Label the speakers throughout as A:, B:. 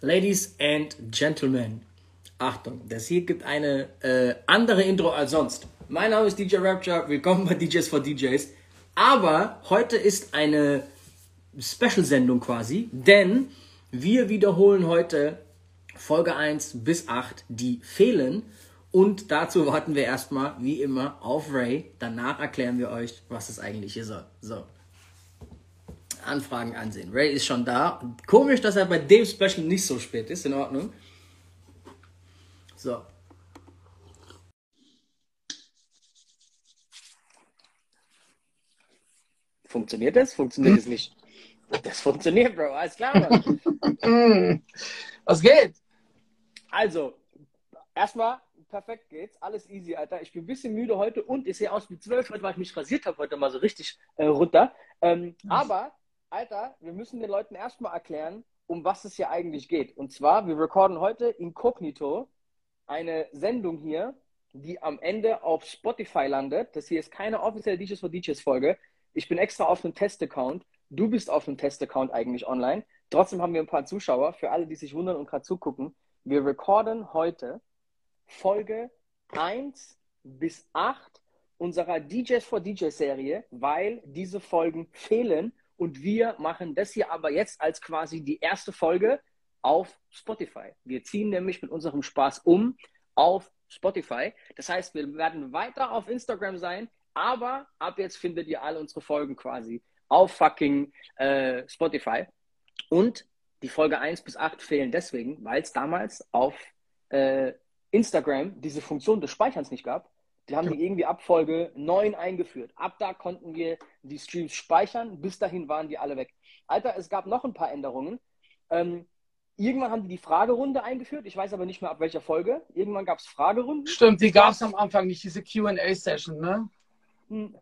A: Ladies and Gentlemen, Achtung, das hier gibt eine äh, andere Intro als sonst. Mein Name ist DJ Rapture, willkommen bei DJs for DJs. Aber heute ist eine Special-Sendung quasi, denn wir wiederholen heute Folge 1 bis 8, die fehlen. Und dazu warten wir erstmal, wie immer, auf Ray. Danach erklären wir euch, was es eigentlich ist. So. Anfragen ansehen. Ray ist schon da. Komisch, dass er bei dem Special nicht so spät ist. In Ordnung. So. Funktioniert das? Funktioniert es nicht? Das funktioniert, Bro. Alles klar, Mann.
B: Was geht?
A: Also, erstmal, perfekt geht's. Alles easy, Alter. Ich bin ein bisschen müde heute und ich sehe aus wie zwölf, weil ich mich rasiert habe heute mal so richtig äh, runter. Ähm, aber, Alter, wir müssen den Leuten erstmal erklären, um was es hier eigentlich geht. Und zwar, wir recorden heute inkognito eine Sendung hier, die am Ende auf Spotify landet. Das hier ist keine offizielle DJs for DJs Folge. Ich bin extra auf einem Test-Account. Du bist auf einem Test-Account eigentlich online. Trotzdem haben wir ein paar Zuschauer. Für alle, die sich wundern und gerade zugucken. Wir recorden heute Folge 1 bis 8 unserer DJs for DJs Serie, weil diese Folgen fehlen und wir machen das hier aber jetzt als quasi die erste Folge auf Spotify. Wir ziehen nämlich mit unserem Spaß um auf Spotify. Das heißt, wir werden weiter auf Instagram sein, aber ab jetzt findet ihr alle unsere Folgen quasi auf fucking äh, Spotify. Und die Folge 1 bis 8 fehlen deswegen, weil es damals auf äh, Instagram diese Funktion des Speicherns nicht gab. Die haben die irgendwie ab Folge 9 eingeführt. Ab da konnten wir die Streams speichern. Bis dahin waren die alle weg. Alter, es gab noch ein paar Änderungen. Ähm, irgendwann haben die die Fragerunde eingeführt. Ich weiß aber nicht mehr ab welcher Folge. Irgendwann gab es Fragerunden.
B: Stimmt, die gab es am Anfang nicht, diese QA-Session, ne?
A: Hm.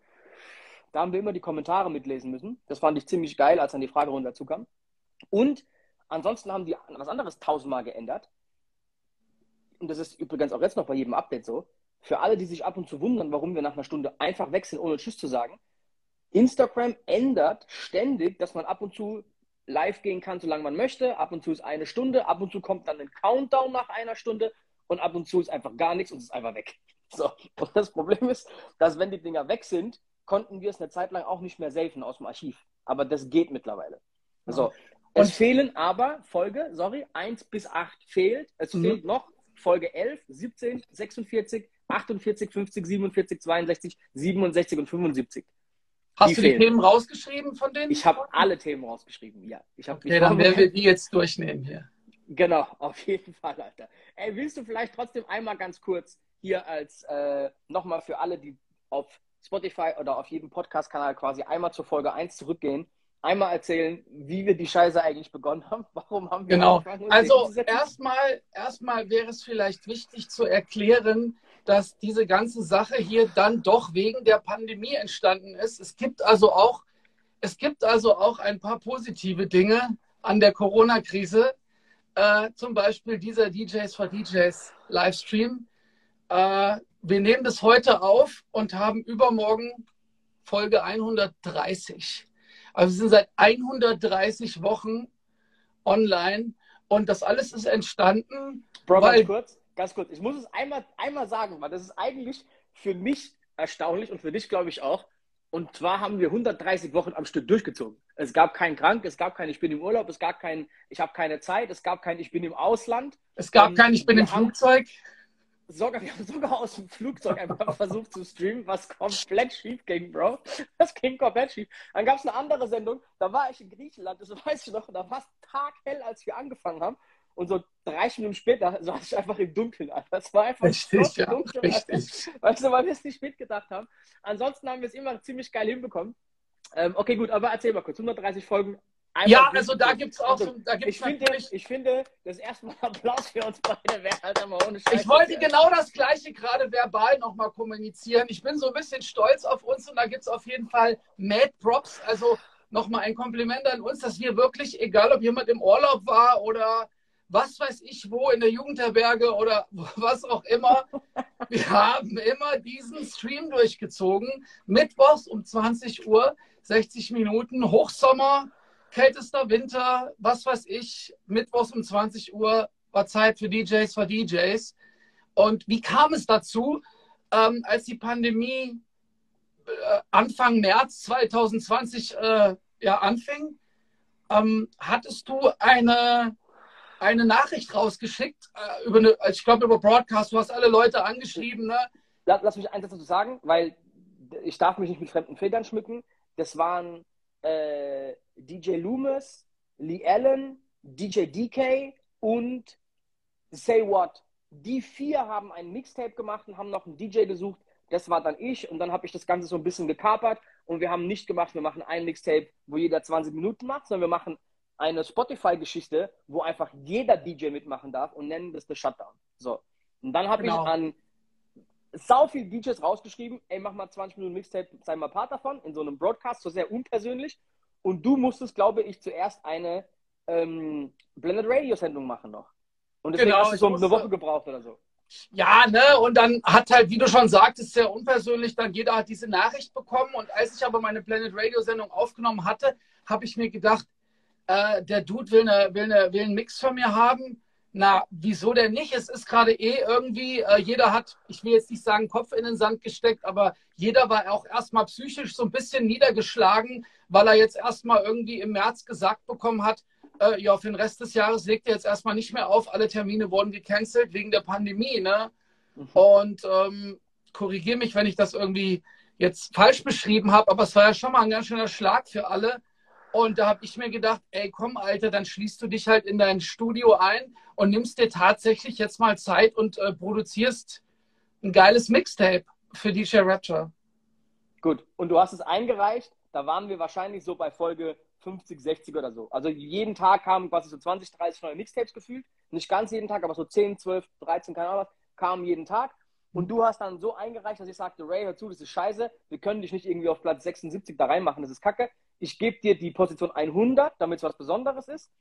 A: Da haben wir immer die Kommentare mitlesen müssen. Das fand ich ziemlich geil, als dann die Fragerunde dazu kam. Und ansonsten haben die was anderes tausendmal geändert. Und das ist übrigens auch jetzt noch bei jedem Update so. Für alle, die sich ab und zu wundern, warum wir nach einer Stunde einfach wechseln, ohne Tschüss zu sagen. Instagram ändert ständig, dass man ab und zu live gehen kann, solange man möchte. Ab und zu ist eine Stunde, ab und zu kommt dann ein Countdown nach einer Stunde und ab und zu ist einfach gar nichts und es ist einfach weg. So. Und das Problem ist, dass wenn die Dinger weg sind, konnten wir es eine Zeit lang auch nicht mehr safen aus dem Archiv. Aber das geht mittlerweile. So. Es fehlen aber Folge, sorry, 1 bis 8 fehlt. Es mhm. fehlt noch Folge 11, 17, 46, 48, 50, 47, 62, 67 und 75.
B: Hast die du fehlen. die Themen rausgeschrieben von denen?
A: Ich habe alle Themen rausgeschrieben, ja. Ich
B: okay, dann werden wir die jetzt durchnehmen hier.
A: Genau, auf jeden Fall, Alter. Ey, willst du vielleicht trotzdem einmal ganz kurz hier als äh, nochmal für alle, die auf Spotify oder auf jedem Podcast-Kanal quasi einmal zur Folge 1 zurückgehen, einmal erzählen, wie wir die Scheiße eigentlich begonnen haben. Warum haben wir
B: Genau. Also erstmal, erstmal wäre es vielleicht wichtig zu erklären, dass diese ganze Sache hier dann doch wegen der Pandemie entstanden ist. Es gibt also auch, es gibt also auch ein paar positive Dinge an der Corona-Krise. Äh, zum Beispiel dieser DJs for DJs Livestream. Äh, wir nehmen das heute auf und haben übermorgen Folge 130. Also wir sind seit 130 Wochen online und das alles ist entstanden.
A: Bro, weil, kurz, ganz kurz. Ich muss es einmal, einmal sagen, weil das ist eigentlich für mich erstaunlich und für dich, glaube ich, auch. Und zwar haben wir 130 Wochen am Stück durchgezogen. Es gab keinen Krank, es gab kein Ich bin im Urlaub, es gab kein Ich habe keine Zeit, es gab kein Ich bin im Ausland.
B: Es gab kein Ich bin im Flugzeug
A: sogar, wir haben sogar aus dem Flugzeug einfach versucht zu streamen, was komplett schief ging, Bro. Das ging komplett schief. Dann gab es eine andere Sendung, da war ich in Griechenland, das weiß ich noch, da war es taghell, als wir angefangen haben. Und so 30 Minuten später saß ich einfach im Dunkeln, Alter. Das war einfach
B: richtig, ja, dunkel,
A: richtig. Weißt du, weil wir es nicht mitgedacht haben. Ansonsten haben wir es immer ziemlich geil hinbekommen. Ähm, okay, gut, aber erzähl mal kurz. 130 Folgen,
B: ja, also da gibt es auch also, so, da
A: gibt's ich, finde, ich finde, das erste Mal Applaus für uns beide wäre halt immer ohne
B: Scheiß. Ich wollte genau das Gleiche gerade verbal nochmal kommunizieren. Ich bin so ein bisschen stolz auf uns und da gibt es auf jeden Fall Mad Props. Also nochmal ein Kompliment an uns, dass wir wirklich, egal ob jemand im Urlaub war oder was weiß ich wo in der Jugendherberge oder was auch immer, wir haben immer diesen Stream durchgezogen. Mittwochs um 20 Uhr, 60 Minuten, Hochsommer kältester Winter, was weiß ich, mittwochs um 20 Uhr war Zeit für DJs, für DJs. Und wie kam es dazu, ähm, als die Pandemie äh, Anfang März 2020 äh, ja, anfing? Ähm, hattest du eine, eine Nachricht rausgeschickt, äh, über eine, ich glaube über Broadcast, du hast alle Leute angeschrieben. Ne?
A: Lass, lass mich eins dazu sagen, weil ich darf mich nicht mit fremden Federn schmücken. Das waren äh, DJ Loomis, Lee Allen, DJ DK und Say What. Die vier haben ein Mixtape gemacht und haben noch einen DJ gesucht. Das war dann ich und dann habe ich das Ganze so ein bisschen gekapert und wir haben nicht gemacht, wir machen ein Mixtape, wo jeder 20 Minuten macht, sondern wir machen eine Spotify-Geschichte, wo einfach jeder DJ mitmachen darf und nennen das The Shutdown. So. Und dann habe genau. ich an sau viel DJs rausgeschrieben, ey, mach mal 20 Minuten Mixtape, sei mal Part davon, in so einem Broadcast, so sehr unpersönlich. Und du musstest, glaube ich, zuerst eine ähm, Blended Radio-Sendung machen noch. Und deswegen genau, hast du so eine Woche gebraucht oder so.
B: Ja, ne, und dann hat halt, wie du schon sagtest, sehr unpersönlich, dann jeder hat diese Nachricht bekommen. Und als ich aber meine Blended Radio-Sendung aufgenommen hatte, habe ich mir gedacht, äh, der Dude will, eine, will, eine, will einen Mix von mir haben na, wieso denn nicht? Es ist gerade eh irgendwie, äh, jeder hat, ich will jetzt nicht sagen, Kopf in den Sand gesteckt, aber jeder war auch erstmal psychisch so ein bisschen niedergeschlagen, weil er jetzt erstmal irgendwie im März gesagt bekommen hat, äh, ja, für den Rest des Jahres legt er jetzt erstmal nicht mehr auf, alle Termine wurden gecancelt wegen der Pandemie, ne? Mhm. Und ähm, korrigiere mich, wenn ich das irgendwie jetzt falsch beschrieben habe, aber es war ja schon mal ein ganz schöner Schlag für alle. Und da habe ich mir gedacht, ey, komm, Alter, dann schließt du dich halt in dein Studio ein und nimmst dir tatsächlich jetzt mal Zeit und äh, produzierst ein geiles Mixtape für DJ Rapture.
A: Gut, und du hast es eingereicht, da waren wir wahrscheinlich so bei Folge 50, 60 oder so. Also jeden Tag kamen quasi so 20, 30 neue Mixtapes gefühlt. Nicht ganz jeden Tag, aber so 10, 12, 13, keine Ahnung was, kamen jeden Tag. Und du hast dann so eingereicht, dass ich sagte, Ray, hör zu, das ist scheiße, wir können dich nicht irgendwie auf Platz 76 da reinmachen, das ist kacke ich gebe dir die Position 100, damit es was Besonderes ist.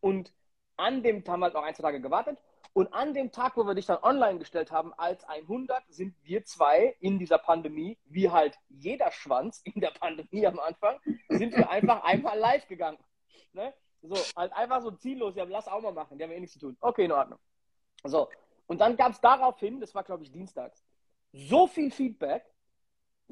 A: Und an dem Tag haben wir halt noch ein, zwei Tage gewartet. Und an dem Tag, wo wir dich dann online gestellt haben als 100, sind wir zwei in dieser Pandemie, wie halt jeder Schwanz in der Pandemie am Anfang, sind wir einfach einmal live gegangen. Ne? So, halt einfach so ziellos, ja, lass auch mal machen, die haben eh nichts zu tun. Okay, in Ordnung. So, und dann gab es daraufhin, das war glaube ich dienstags, so viel Feedback,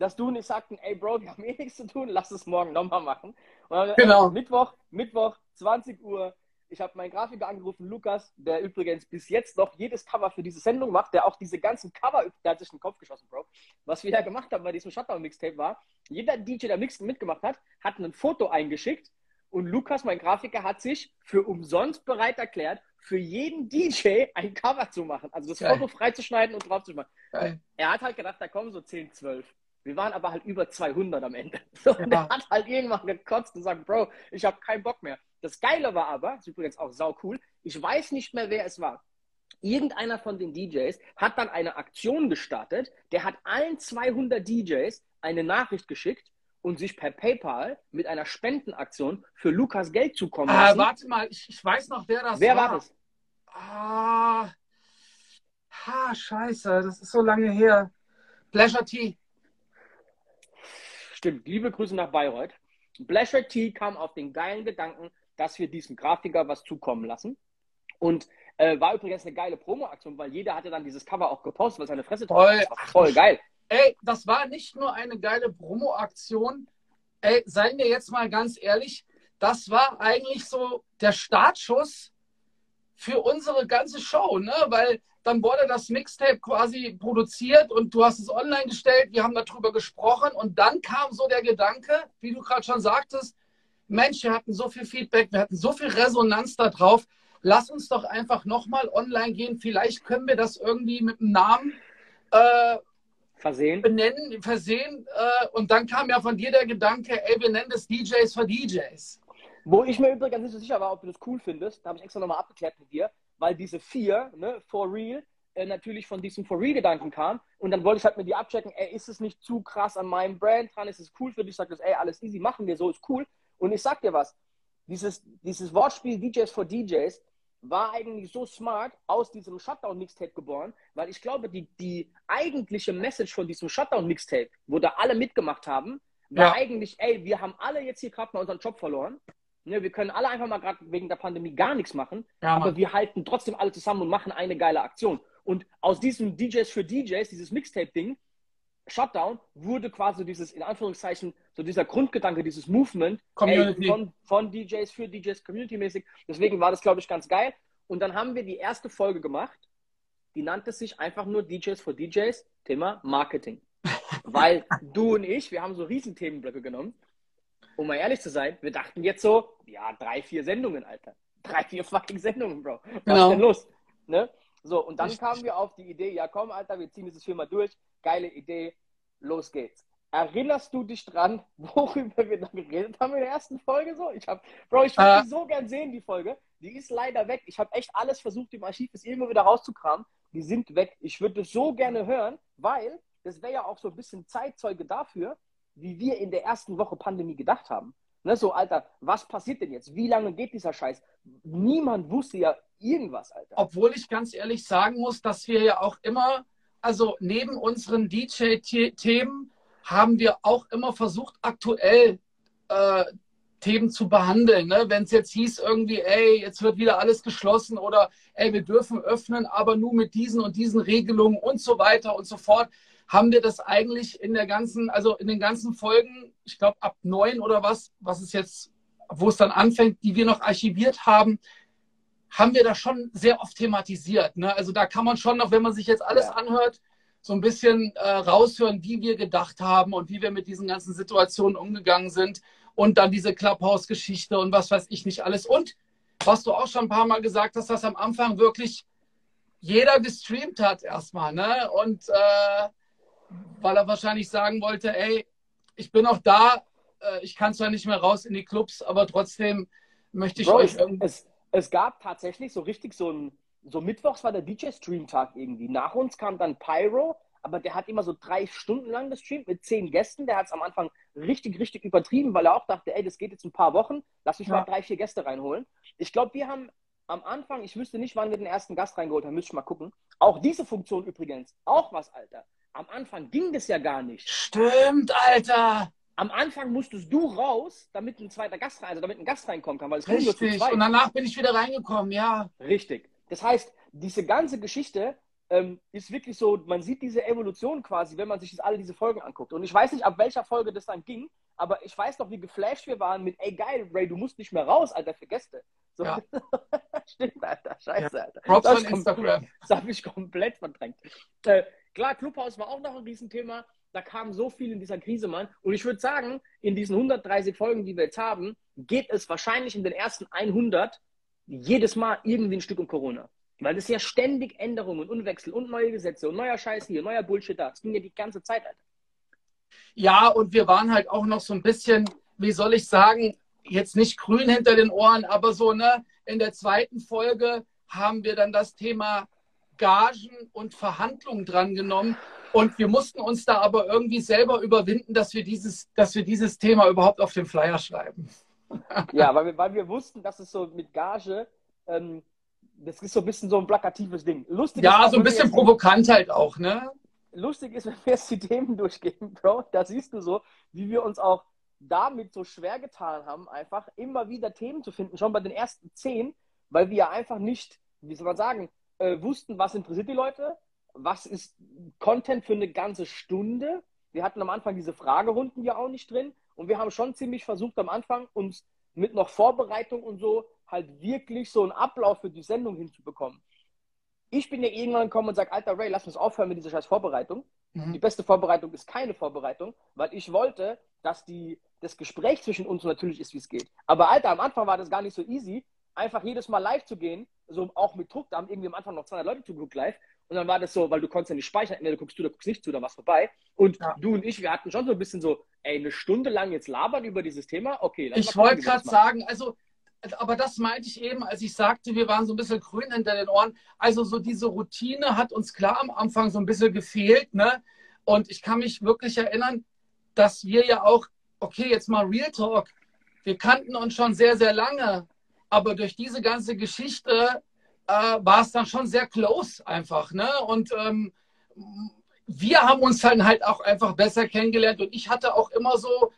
A: dass du nicht sagten, ey Bro, wir haben eh nichts zu tun, lass es morgen nochmal machen. Dann, genau. Ey, Mittwoch, Mittwoch, 20 Uhr. Ich habe meinen Grafiker angerufen, Lukas, der übrigens bis jetzt noch jedes Cover für diese Sendung macht, der auch diese ganzen Cover, der hat sich den Kopf geschossen, Bro. Was wir da gemacht haben bei diesem Shutdown-Mixtape war, jeder DJ, der Mixen mitgemacht hat, hat ein Foto eingeschickt und Lukas, mein Grafiker, hat sich für umsonst bereit erklärt, für jeden DJ ein Cover zu machen. Also das Geil. Foto freizuschneiden und drauf zu machen. Geil. Er hat halt gedacht, da kommen so 10, 12. Wir waren aber halt über 200 am Ende. So, ja. Und er hat halt irgendwann gekotzt und gesagt, Bro, ich habe keinen Bock mehr. Das Geile war aber, ist übrigens auch sau cool, ich weiß nicht mehr, wer es war. Irgendeiner von den DJs hat dann eine Aktion gestartet, der hat allen 200 DJs eine Nachricht geschickt und sich per PayPal mit einer Spendenaktion für Lukas Geld zukommen
B: ah, lassen. Ah, warte mal, ich, ich, weiß noch, wer das
A: wer war. Wer war das?
B: Ah, ha, scheiße, das ist so lange her. Pleasure T.
A: Stimmt, liebe Grüße nach Bayreuth. Blasher T kam auf den geilen Gedanken, dass wir diesem Grafiker was zukommen lassen. Und äh, war übrigens eine geile Promo-Aktion, weil jeder hatte dann dieses Cover auch gepostet, weil seine Fresse
B: voll, voll geil. Ey, das war nicht nur eine geile Promo-Aktion. Ey, seien wir jetzt mal ganz ehrlich, das war eigentlich so der Startschuss für unsere ganze Show, ne? Weil dann wurde das Mixtape quasi produziert und du hast es online gestellt, wir haben darüber gesprochen und dann kam so der Gedanke, wie du gerade schon sagtest, Mensch, wir hatten so viel Feedback, wir hatten so viel Resonanz darauf, lass uns doch einfach nochmal online gehen, vielleicht können wir das irgendwie mit einem Namen äh,
A: versehen.
B: benennen, versehen äh, und dann kam ja von dir der Gedanke, ey, wir nennen das DJs für DJs.
A: Wo ich mir übrigens nicht so sicher war, ob du das cool findest, da habe ich extra nochmal abgeklärt mit dir, weil diese vier, ne, for real, äh, natürlich von diesem for real Gedanken kam. Und dann wollte ich halt mit dir abchecken, ey, ist es nicht zu krass an meinem Brand dran? Ist es cool für dich? Sag das, ey, alles easy, machen wir so, ist cool. Und ich sag dir was, dieses, dieses Wortspiel DJs for DJs war eigentlich so smart aus diesem Shutdown-Mixtape geboren, weil ich glaube, die, die eigentliche Message von diesem Shutdown-Mixtape, wo da alle mitgemacht haben, war ja. eigentlich, ey, wir haben alle jetzt hier gerade mal unseren Job verloren. Ne, wir können alle einfach mal gerade wegen der Pandemie gar nichts machen,
B: Ja,
A: aber wir halten trotzdem alle zusammen und machen eine geile Aktion. Und aus diesem DJs für DJs, dieses Mixtape-Ding, Shutdown, wurde quasi dieses, in Anführungszeichen, so dieser Grundgedanke, dieses Movement ey, von, von DJs für DJs, community-mäßig. Deswegen war das, glaube ich, ganz geil. Und dann haben wir die erste Folge gemacht, die nannte sich einfach nur DJs for DJs, Thema Marketing. Weil du und ich, wir haben so riesen Themenblöcke genommen. Um mal ehrlich zu sein, wir dachten jetzt so, ja, drei, vier Sendungen, Alter. Drei, vier fucking Sendungen, Bro. Was
B: Genau.
A: ist denn los? Ne? So, und dann kamen wir auf die Idee, ja komm, Alter, wir ziehen dieses Firma durch. Geile Idee, los geht's. Erinnerst du dich dran, worüber wir da geredet haben in der ersten Folge? So, ich hab, Bro, ich würde
B: Äh.
A: die so gern sehen, die Folge. Die ist leider weg. Ich habe echt alles versucht, im Archiv das irgendwo wieder rauszukramen. Die sind weg. Ich würde es so gerne hören, weil das wäre ja auch so ein bisschen Zeitzeuge dafür, wie wir in der ersten Woche Pandemie gedacht haben. Ne, so, Alter, was passiert denn jetzt? Wie lange geht dieser Scheiß? Niemand wusste ja irgendwas, Alter.
B: Obwohl ich ganz ehrlich sagen muss, dass wir ja auch immer, also neben unseren DJ-Themen haben wir auch immer versucht, aktuell äh, Themen zu behandeln. Ne? Wenn es jetzt hieß irgendwie, ey, jetzt wird wieder alles geschlossen oder ey, wir dürfen öffnen, aber nur mit diesen und diesen Regelungen und so weiter und so fort, haben wir das eigentlich in der ganzen, also in den ganzen Folgen, ich glaube ab neun oder was, was es jetzt, wo es dann anfängt, die wir noch archiviert haben, haben wir das schon sehr oft thematisiert. Ne? Also da kann man schon noch, wenn man sich jetzt alles
A: Ja.
B: anhört, so ein bisschen äh, raushören, wie wir gedacht haben und wie wir mit diesen ganzen Situationen umgegangen sind. Und dann diese Clubhouse-Geschichte und was weiß ich nicht alles. Und was du auch schon ein paar Mal gesagt hast, dass am Anfang wirklich jeder gestreamt hat erstmal. Ne? Und äh, weil er wahrscheinlich sagen wollte, ey, ich bin auch da, äh, ich kann zwar nicht mehr raus in die Clubs, aber trotzdem möchte ich
A: Bro,
B: euch
A: es, es gab tatsächlich so richtig so ein, so mittwochs war der DJ-Stream-Tag irgendwie. Nach uns kam dann Pyro, aber der hat immer so drei Stunden lang gestreamt mit zehn Gästen. Der hat es am Anfang richtig, richtig übertrieben, weil er auch dachte, ey, das geht jetzt ein paar Wochen, lass mich
B: Ja.
A: mal drei, vier Gäste reinholen. Ich glaube, wir haben am Anfang, ich wüsste nicht, wann wir den ersten Gast reingeholt haben, müsste ich mal gucken. Auch diese Funktion übrigens, auch was, Alter. Am Anfang ging das ja gar nicht.
B: Stimmt, Alter.
A: Am Anfang musstest du raus, damit ein zweiter Gast rein, also damit ein Gast reinkommen kann, weil es ging nur zu
B: Richtig.
A: zweit.
B: Und danach bin ich wieder reingekommen, ja.
A: Richtig. Das heißt, diese ganze Geschichte ähm, ist wirklich so, man sieht diese Evolution quasi, wenn man sich das, alle diese Folgen anguckt. Und ich weiß nicht, ab welcher Folge das dann ging, aber ich weiß noch, wie geflasht wir waren mit, ey geil, Ray, du musst nicht mehr raus, Alter, für Gäste. So.
B: Ja.
A: Stimmt, Alter, scheiße, Alter.
B: Props
A: Das
B: von Instagram.
A: Das habe ich komplett verdrängt. Äh, klar, Clubhouse war auch noch ein Riesenthema. Da kam so viel in dieser Krise, Mann. Und ich würde sagen, in diesen 130 Folgen, die wir jetzt haben, geht es wahrscheinlich in den ersten 100 jedes Mal irgendwie ein Stück um Corona. Weil es ja ständig Änderungen und Wechsel und neue Gesetze und neuer Scheiß hier, neuer Bullshit da. Das ging ja die ganze Zeit, Alter.
B: Ja, und wir waren halt auch noch so ein bisschen, wie soll ich sagen, jetzt nicht grün hinter den Ohren, aber so, ne, in der zweiten Folge haben wir dann das Thema Gagen und Verhandlungen drangenommen. Und wir mussten uns da aber irgendwie selber überwinden, dass wir dieses, dass wir dieses Thema überhaupt auf den Flyer schreiben.
A: Ja, weil wir, weil wir wussten, dass es so mit Gage, ähm, das ist so ein bisschen so ein plakatives Ding. Lustig ist
B: Ja,
A: auch,
B: so ein bisschen provokant halt auch, ne?
A: lustig ist, wenn wir jetzt die Themen durchgehen, Bro, da siehst du so, wie wir uns auch damit so schwer getan haben, einfach immer wieder Themen zu finden, schon bei den ersten zehn, weil wir ja einfach nicht, wie soll man sagen, äh, wussten, was interessiert die Leute, was ist Content für eine ganze Stunde. Wir hatten am Anfang diese Fragerunden ja auch nicht drin und wir haben schon ziemlich versucht am Anfang uns mit noch Vorbereitung und so halt wirklich so einen Ablauf für die Sendung hinzubekommen. Ich bin ja irgendwann gekommen und sage, Alter Ray, lass uns aufhören mit dieser scheiß Vorbereitung.
B: Mhm.
A: Die beste Vorbereitung ist keine Vorbereitung, weil ich wollte, dass die, das Gespräch zwischen uns so natürlich ist, wie es geht. Aber Alter, am Anfang war das gar nicht so easy, einfach jedes Mal live zu gehen, so auch mit Druck. Da haben irgendwie am Anfang noch 200 Leute zugeguckt live. Und dann war das so, weil du konntest ja nicht speichern, entweder du guckst du, oder guckst nicht zu, dann war's vorbei. Und
B: Ja.
A: du und ich, wir hatten schon so ein bisschen so, ey, eine Stunde lang jetzt labern über dieses Thema, okay.
B: Ich wollte gerade sagen, also, aber das meinte ich eben, als ich sagte, wir waren so ein bisschen grün hinter den Ohren. Also so diese Routine hat uns klar am Anfang so ein bisschen gefehlt, ne? Und ich kann mich wirklich erinnern, dass wir ja auch, okay, jetzt mal Real Talk, wir kannten uns schon sehr, sehr lange, aber durch diese ganze Geschichte äh, war es dann schon sehr close einfach, ne? Und ähm, wir haben uns dann halt auch einfach besser kennengelernt und ich hatte auch immer so,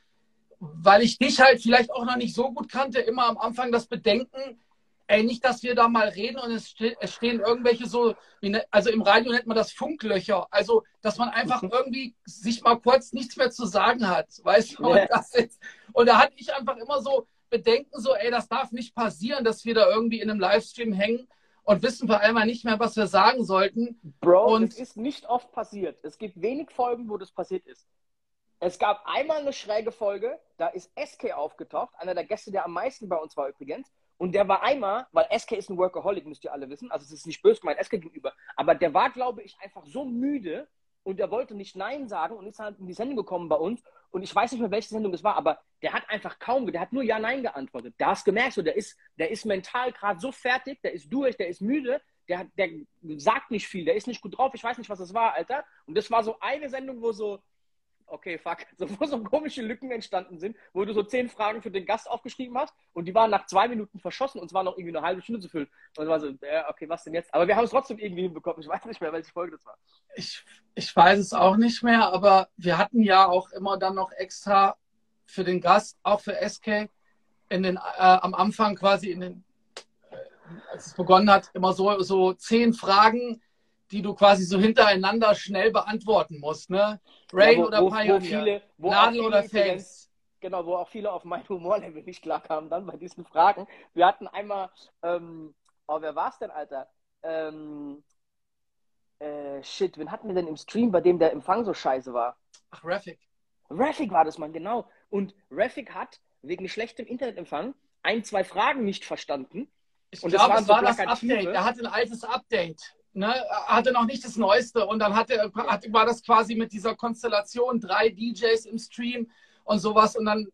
B: weil ich dich halt vielleicht auch noch nicht so gut kannte, immer am Anfang das Bedenken, ey, nicht, dass wir da mal reden und es, ste es stehen irgendwelche so, ne, also im Radio nennt man das Funklöcher, also dass man einfach irgendwie sich mal kurz nichts mehr zu sagen hat, weißt du? Und, ist, und da hatte ich einfach immer so Bedenken, so, ey, das darf nicht passieren, dass wir da irgendwie in einem Livestream hängen und wissen vor allem nicht mehr, was wir sagen sollten.
A: Bro,
B: und
A: das ist nicht oft passiert. Es gibt wenig Folgen, wo das passiert ist. Es gab einmal eine schräge Folge, da ist SK aufgetaucht, einer der Gäste, der am meisten bei uns war übrigens. Und der war einmal, weil SK ist ein Workaholic, müsst ihr alle wissen, also es ist nicht böse gemeint SK gegenüber, aber der war, glaube ich, einfach so müde und der wollte nicht Nein sagen und ist halt in die Sendung gekommen bei uns. Und ich weiß nicht mehr, welche Sendung es war, aber der hat einfach kaum, der hat nur Ja, Nein geantwortet. Da hast du gemerkt, so, der, ist, der ist mental gerade so fertig, der ist durch, der ist müde, der, der sagt nicht viel, der ist nicht gut drauf, ich weiß nicht, was das war, Alter. Und das war so eine Sendung, wo so, okay, fuck, so, wo so komische Lücken entstanden sind, wo du so zehn Fragen für den Gast aufgeschrieben hast und die waren nach zwei Minuten verschossen und es war noch irgendwie eine halbe Stunde zu füllen. Und war so, ja, okay, was denn jetzt? Aber wir haben es trotzdem irgendwie hinbekommen. Ich weiß nicht mehr, welche Folge das war.
B: Ich, ich weiß es auch nicht mehr, aber wir hatten ja auch immer dann noch extra für den Gast, auch für SK, in den, äh, am Anfang quasi in den, äh, als es begonnen hat, immer so, so zehn Fragen, die du quasi so hintereinander schnell beantworten musst, ne? Rain ja, wo, oder wo, Pioneer, wo viele,
A: wo Nadel oder Fans. Genau, wo auch viele auf mein Humorlevel nicht klar kamen dann bei diesen Fragen. Wir hatten einmal, ähm, oh, wer war es denn, Alter? Ähm, äh, shit, wen hatten wir denn im Stream, bei dem der Empfang so scheiße war?
B: Ach, Rafik.
A: Rafik war das, Mann, genau. Und Rafik hat wegen schlechtem Internetempfang ein, zwei Fragen nicht verstanden.
B: Ich glaube, es war das Update. Er hatte ein altes Update ne, hatte noch nicht das Neueste und dann hatte, hat, war das quasi mit dieser Konstellation drei DJs im Stream und sowas und dann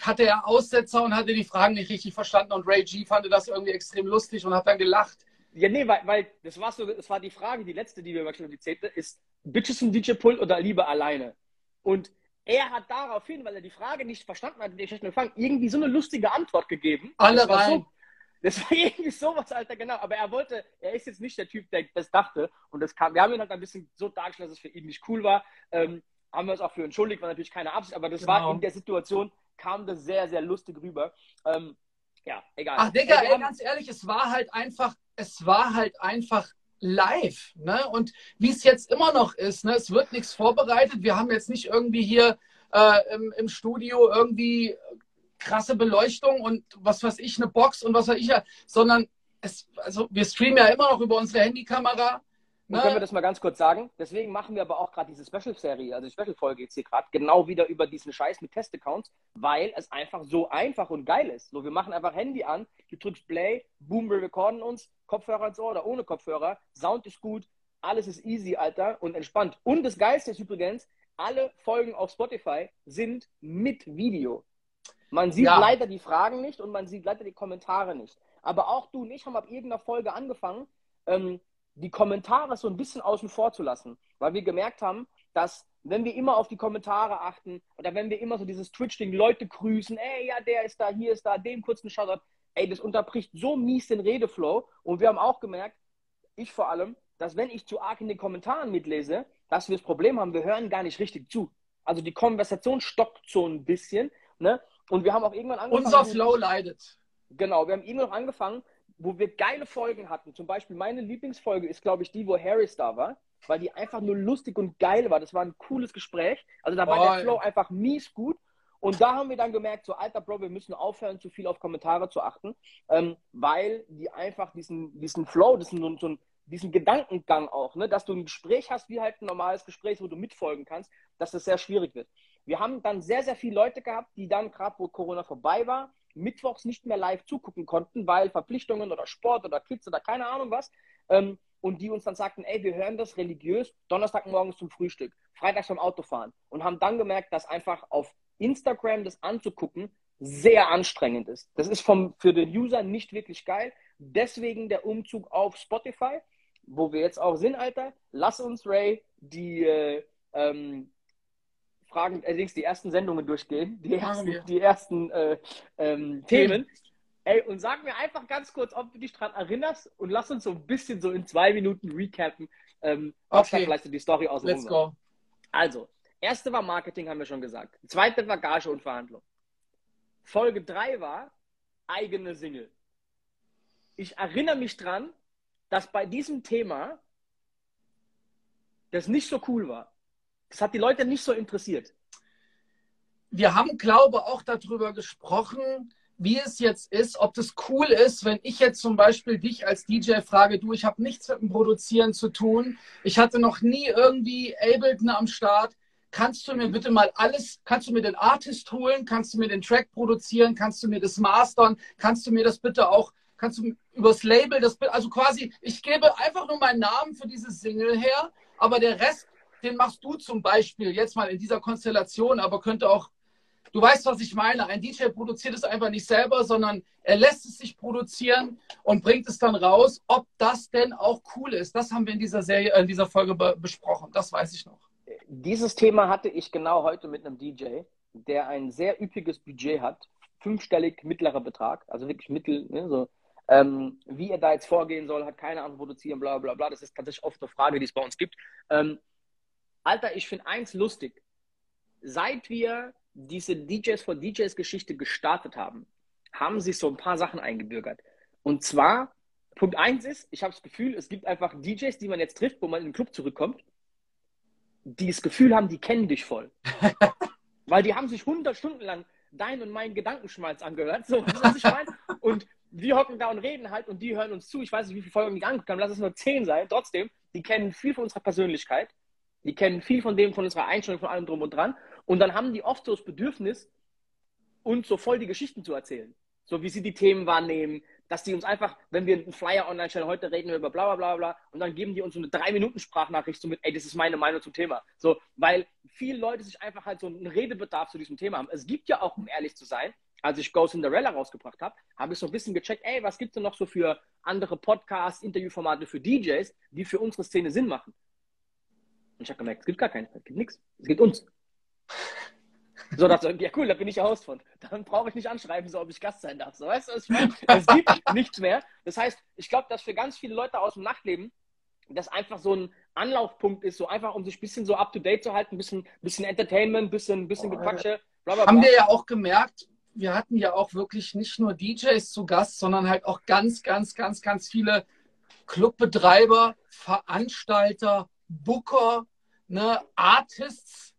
B: hatte er Aussetzer und hatte die Fragen nicht richtig verstanden und Ray G fand das irgendwie extrem lustig und hat dann gelacht.
A: Ja, nee, weil, weil das war so, das war die Frage, die letzte, die wir beispielsweise zählte, ist Bitches im DJ-Pult oder lieber alleine? Und er hat daraufhin, weil er die Frage nicht verstanden hat, den schlechten Empfang, irgendwie so eine lustige Antwort gegeben.
B: Alle rein. So,
A: das war irgendwie sowas, Alter, genau. Aber er wollte, er ist jetzt nicht der Typ, der das dachte. Und das kam, wir haben ihn halt ein bisschen so dargestellt, dass es für ihn nicht cool war. Ähm, haben wir uns auch für entschuldigt, war natürlich keine Absicht, aber das genau. war in der Situation, kam das sehr, sehr lustig rüber. Ähm, ja, egal.
B: Ach, Digga, ey, ganz ehrlich, es war halt einfach, es war halt einfach live. Ne? Und wie es jetzt immer noch ist, ne? es wird nichts vorbereitet. Wir haben jetzt nicht irgendwie hier äh, im, im Studio irgendwie krasse Beleuchtung und was weiß ich, eine Box und was weiß ich, sondern es, also wir streamen ja immer noch über unsere Handykamera.
A: Ne? können wir das mal ganz kurz sagen? Deswegen machen wir aber auch gerade diese Special-Serie, also die Special-Folge jetzt hier gerade, genau wieder über diesen Scheiß mit Test-Accounts, weil es einfach so einfach und geil ist. So, wir machen einfach Handy an, du drückst Play, boom, wir recorden uns, Kopfhörer ins Ohr oder ohne Kopfhörer, Sound ist gut, alles ist easy, Alter, und entspannt. Und das Geilste ist übrigens, alle Folgen auf Spotify sind mit Video. Man sieht ja. leider die Fragen nicht und man sieht leider die Kommentare nicht. Aber auch du und ich haben ab irgendeiner Folge angefangen, ähm, die Kommentare so ein bisschen außen vor zu lassen, weil wir gemerkt haben, dass wenn wir immer auf die Kommentare achten oder wenn wir immer so dieses Twitch-Ding Leute grüßen, ey, ja, der ist da, hier ist da, dem kurzen Shoutout, ey, das unterbricht so mies den Redeflow. Und wir haben auch gemerkt, ich vor allem, dass wenn ich zu arg in den Kommentaren mitlese, dass wir das Problem haben, wir hören gar nicht richtig zu. Also die Konversation stockt so ein bisschen. Ne? Und wir haben auch irgendwann
B: angefangen. Unser Flow leidet.
A: Genau, wir haben irgendwann angefangen, wo wir geile Folgen hatten. Zum Beispiel meine Lieblingsfolge ist, glaube ich, die, wo Harris da war, weil die einfach nur lustig und geil war. Das war ein cooles Gespräch. Also da war oh, der Flow einfach mies gut. Und da haben wir dann gemerkt, so alter Bro, wir müssen aufhören, zu viel auf Kommentare zu achten, ähm, weil die einfach diesen, diesen Flow, diesen, so, so, diesen Gedankengang auch, ne, dass du ein Gespräch hast, wie halt ein normales Gespräch, wo du mitfolgen kannst, dass das sehr schwierig wird. Wir haben dann sehr, sehr viele Leute gehabt, die dann, gerade wo Corona vorbei war, mittwochs nicht mehr live zugucken konnten, weil Verpflichtungen oder Sport oder Kids oder keine Ahnung was. Ähm, und die uns dann sagten, ey, wir hören das religiös Donnerstagmorgens zum Frühstück, freitags beim Autofahren. Und haben dann gemerkt, dass einfach auf Instagram das anzugucken sehr anstrengend ist. Das ist vom, für den User nicht wirklich geil. Deswegen der Umzug auf Spotify, wo wir jetzt auch sind, Alter. Lass uns, Ray, die, äh, ähm, Fragen, allerdings die ersten Sendungen durchgehen, die ersten, die ersten äh, ähm, Themen. Ey, und sag mir einfach ganz kurz, ob du dich daran erinnerst und lass uns so ein bisschen so in zwei Minuten recappen, ähm, was okay. vielleicht so die Story aus
B: Let's go.
A: Also, erste war Marketing, haben wir schon gesagt. Zweite war Gage und Verhandlung. Folge 3 war eigene Single. Ich erinnere mich dran, dass bei diesem Thema das nicht so cool war. Das hat die Leute nicht so interessiert.
B: Wir haben, glaube ich, auch darüber gesprochen, wie es jetzt ist, ob das cool ist, wenn ich jetzt zum Beispiel dich als DJ frage, du, ich habe nichts mit dem Produzieren zu tun, ich hatte noch nie irgendwie Ableton am Start, kannst du mir bitte mal alles, kannst du mir den Artist holen, kannst du mir den Track produzieren, kannst du mir das mastern, kannst du mir das bitte auch, kannst du übers Label, das, also quasi, ich gebe einfach nur meinen Namen für dieses Single her, aber der Rest, den machst du zum Beispiel jetzt mal in dieser Konstellation, aber könnte auch Du weißt, was ich meine. Ein DJ produziert es einfach nicht selber, sondern er lässt es sich produzieren und bringt es dann raus. Ob das denn auch cool ist, das haben wir in dieser Serie, in dieser Folge be besprochen. Das weiß ich noch.
A: Dieses Thema hatte ich genau heute mit einem DJ, der ein sehr üppiges Budget hat, fünfstellig mittlerer Betrag, also wirklich mittel, ne, so. Ähm, wie er da jetzt vorgehen soll, hat keine Ahnung, produzieren, bla bla bla. Das ist tatsächlich oft eine Frage, die es bei uns gibt. Ähm, Alter, ich finde eins lustig. Seit wir diese DJs for DJs Geschichte gestartet haben, haben sich so ein paar Sachen eingebürgert. Und zwar, Punkt eins ist, ich habe das Gefühl, es gibt einfach DJs, die man jetzt trifft, wo man in den Club zurückkommt, die das Gefühl haben, die kennen dich voll. Weil die haben sich 100 Stunden lang dein und meinen Gedankenschmalz angehört. So, was ich meine? Und wir hocken da und reden halt und die hören uns zu. Ich weiß nicht, wie viele Folgen die angeguckt haben. Lass es nur 10 sein. Trotzdem, die kennen viel von unserer Persönlichkeit. Die kennen viel von dem, von unserer Einstellung, von allem drum und dran. Und dann haben die oft so das Bedürfnis, uns so voll die Geschichten zu erzählen. So wie sie die Themen wahrnehmen, dass die uns einfach, wenn wir einen Flyer online stellen, heute reden wir über bla bla bla bla, und dann geben die uns so eine drei Minuten Sprachnachricht so mit, ey, das ist meine Meinung zum Thema. So, weil viele Leute sich einfach halt so einen Redebedarf zu diesem Thema haben. Es gibt ja auch, um ehrlich zu sein, als ich Go Cinderella rausgebracht habe, habe ich so ein bisschen gecheckt, ey, was gibt es denn noch so für andere Podcasts, Interviewformate für DJs, die für unsere Szene Sinn machen? Und ich habe gemerkt, es gibt gar keinen, es gibt nichts. Es gibt uns. So dachte ich, ja cool, da bin ich ja Host von. Dann brauche ich nicht anschreiben, so ob ich Gast sein darf. So, weißt du, ich meine? Es gibt nichts mehr. Das heißt, ich glaube, dass für ganz viele Leute aus dem Nachtleben das einfach so ein Anlaufpunkt ist, so einfach, um sich ein bisschen so up to date zu halten, ein bisschen, bisschen Entertainment, ein bisschen, bisschen oh, Gequatsche.
B: Bla, bla, bla. Haben wir ja auch gemerkt, wir hatten ja auch wirklich nicht nur DJs zu Gast, sondern halt auch ganz, ganz, ganz, ganz viele Clubbetreiber, Veranstalter, Booker, ne, Artists,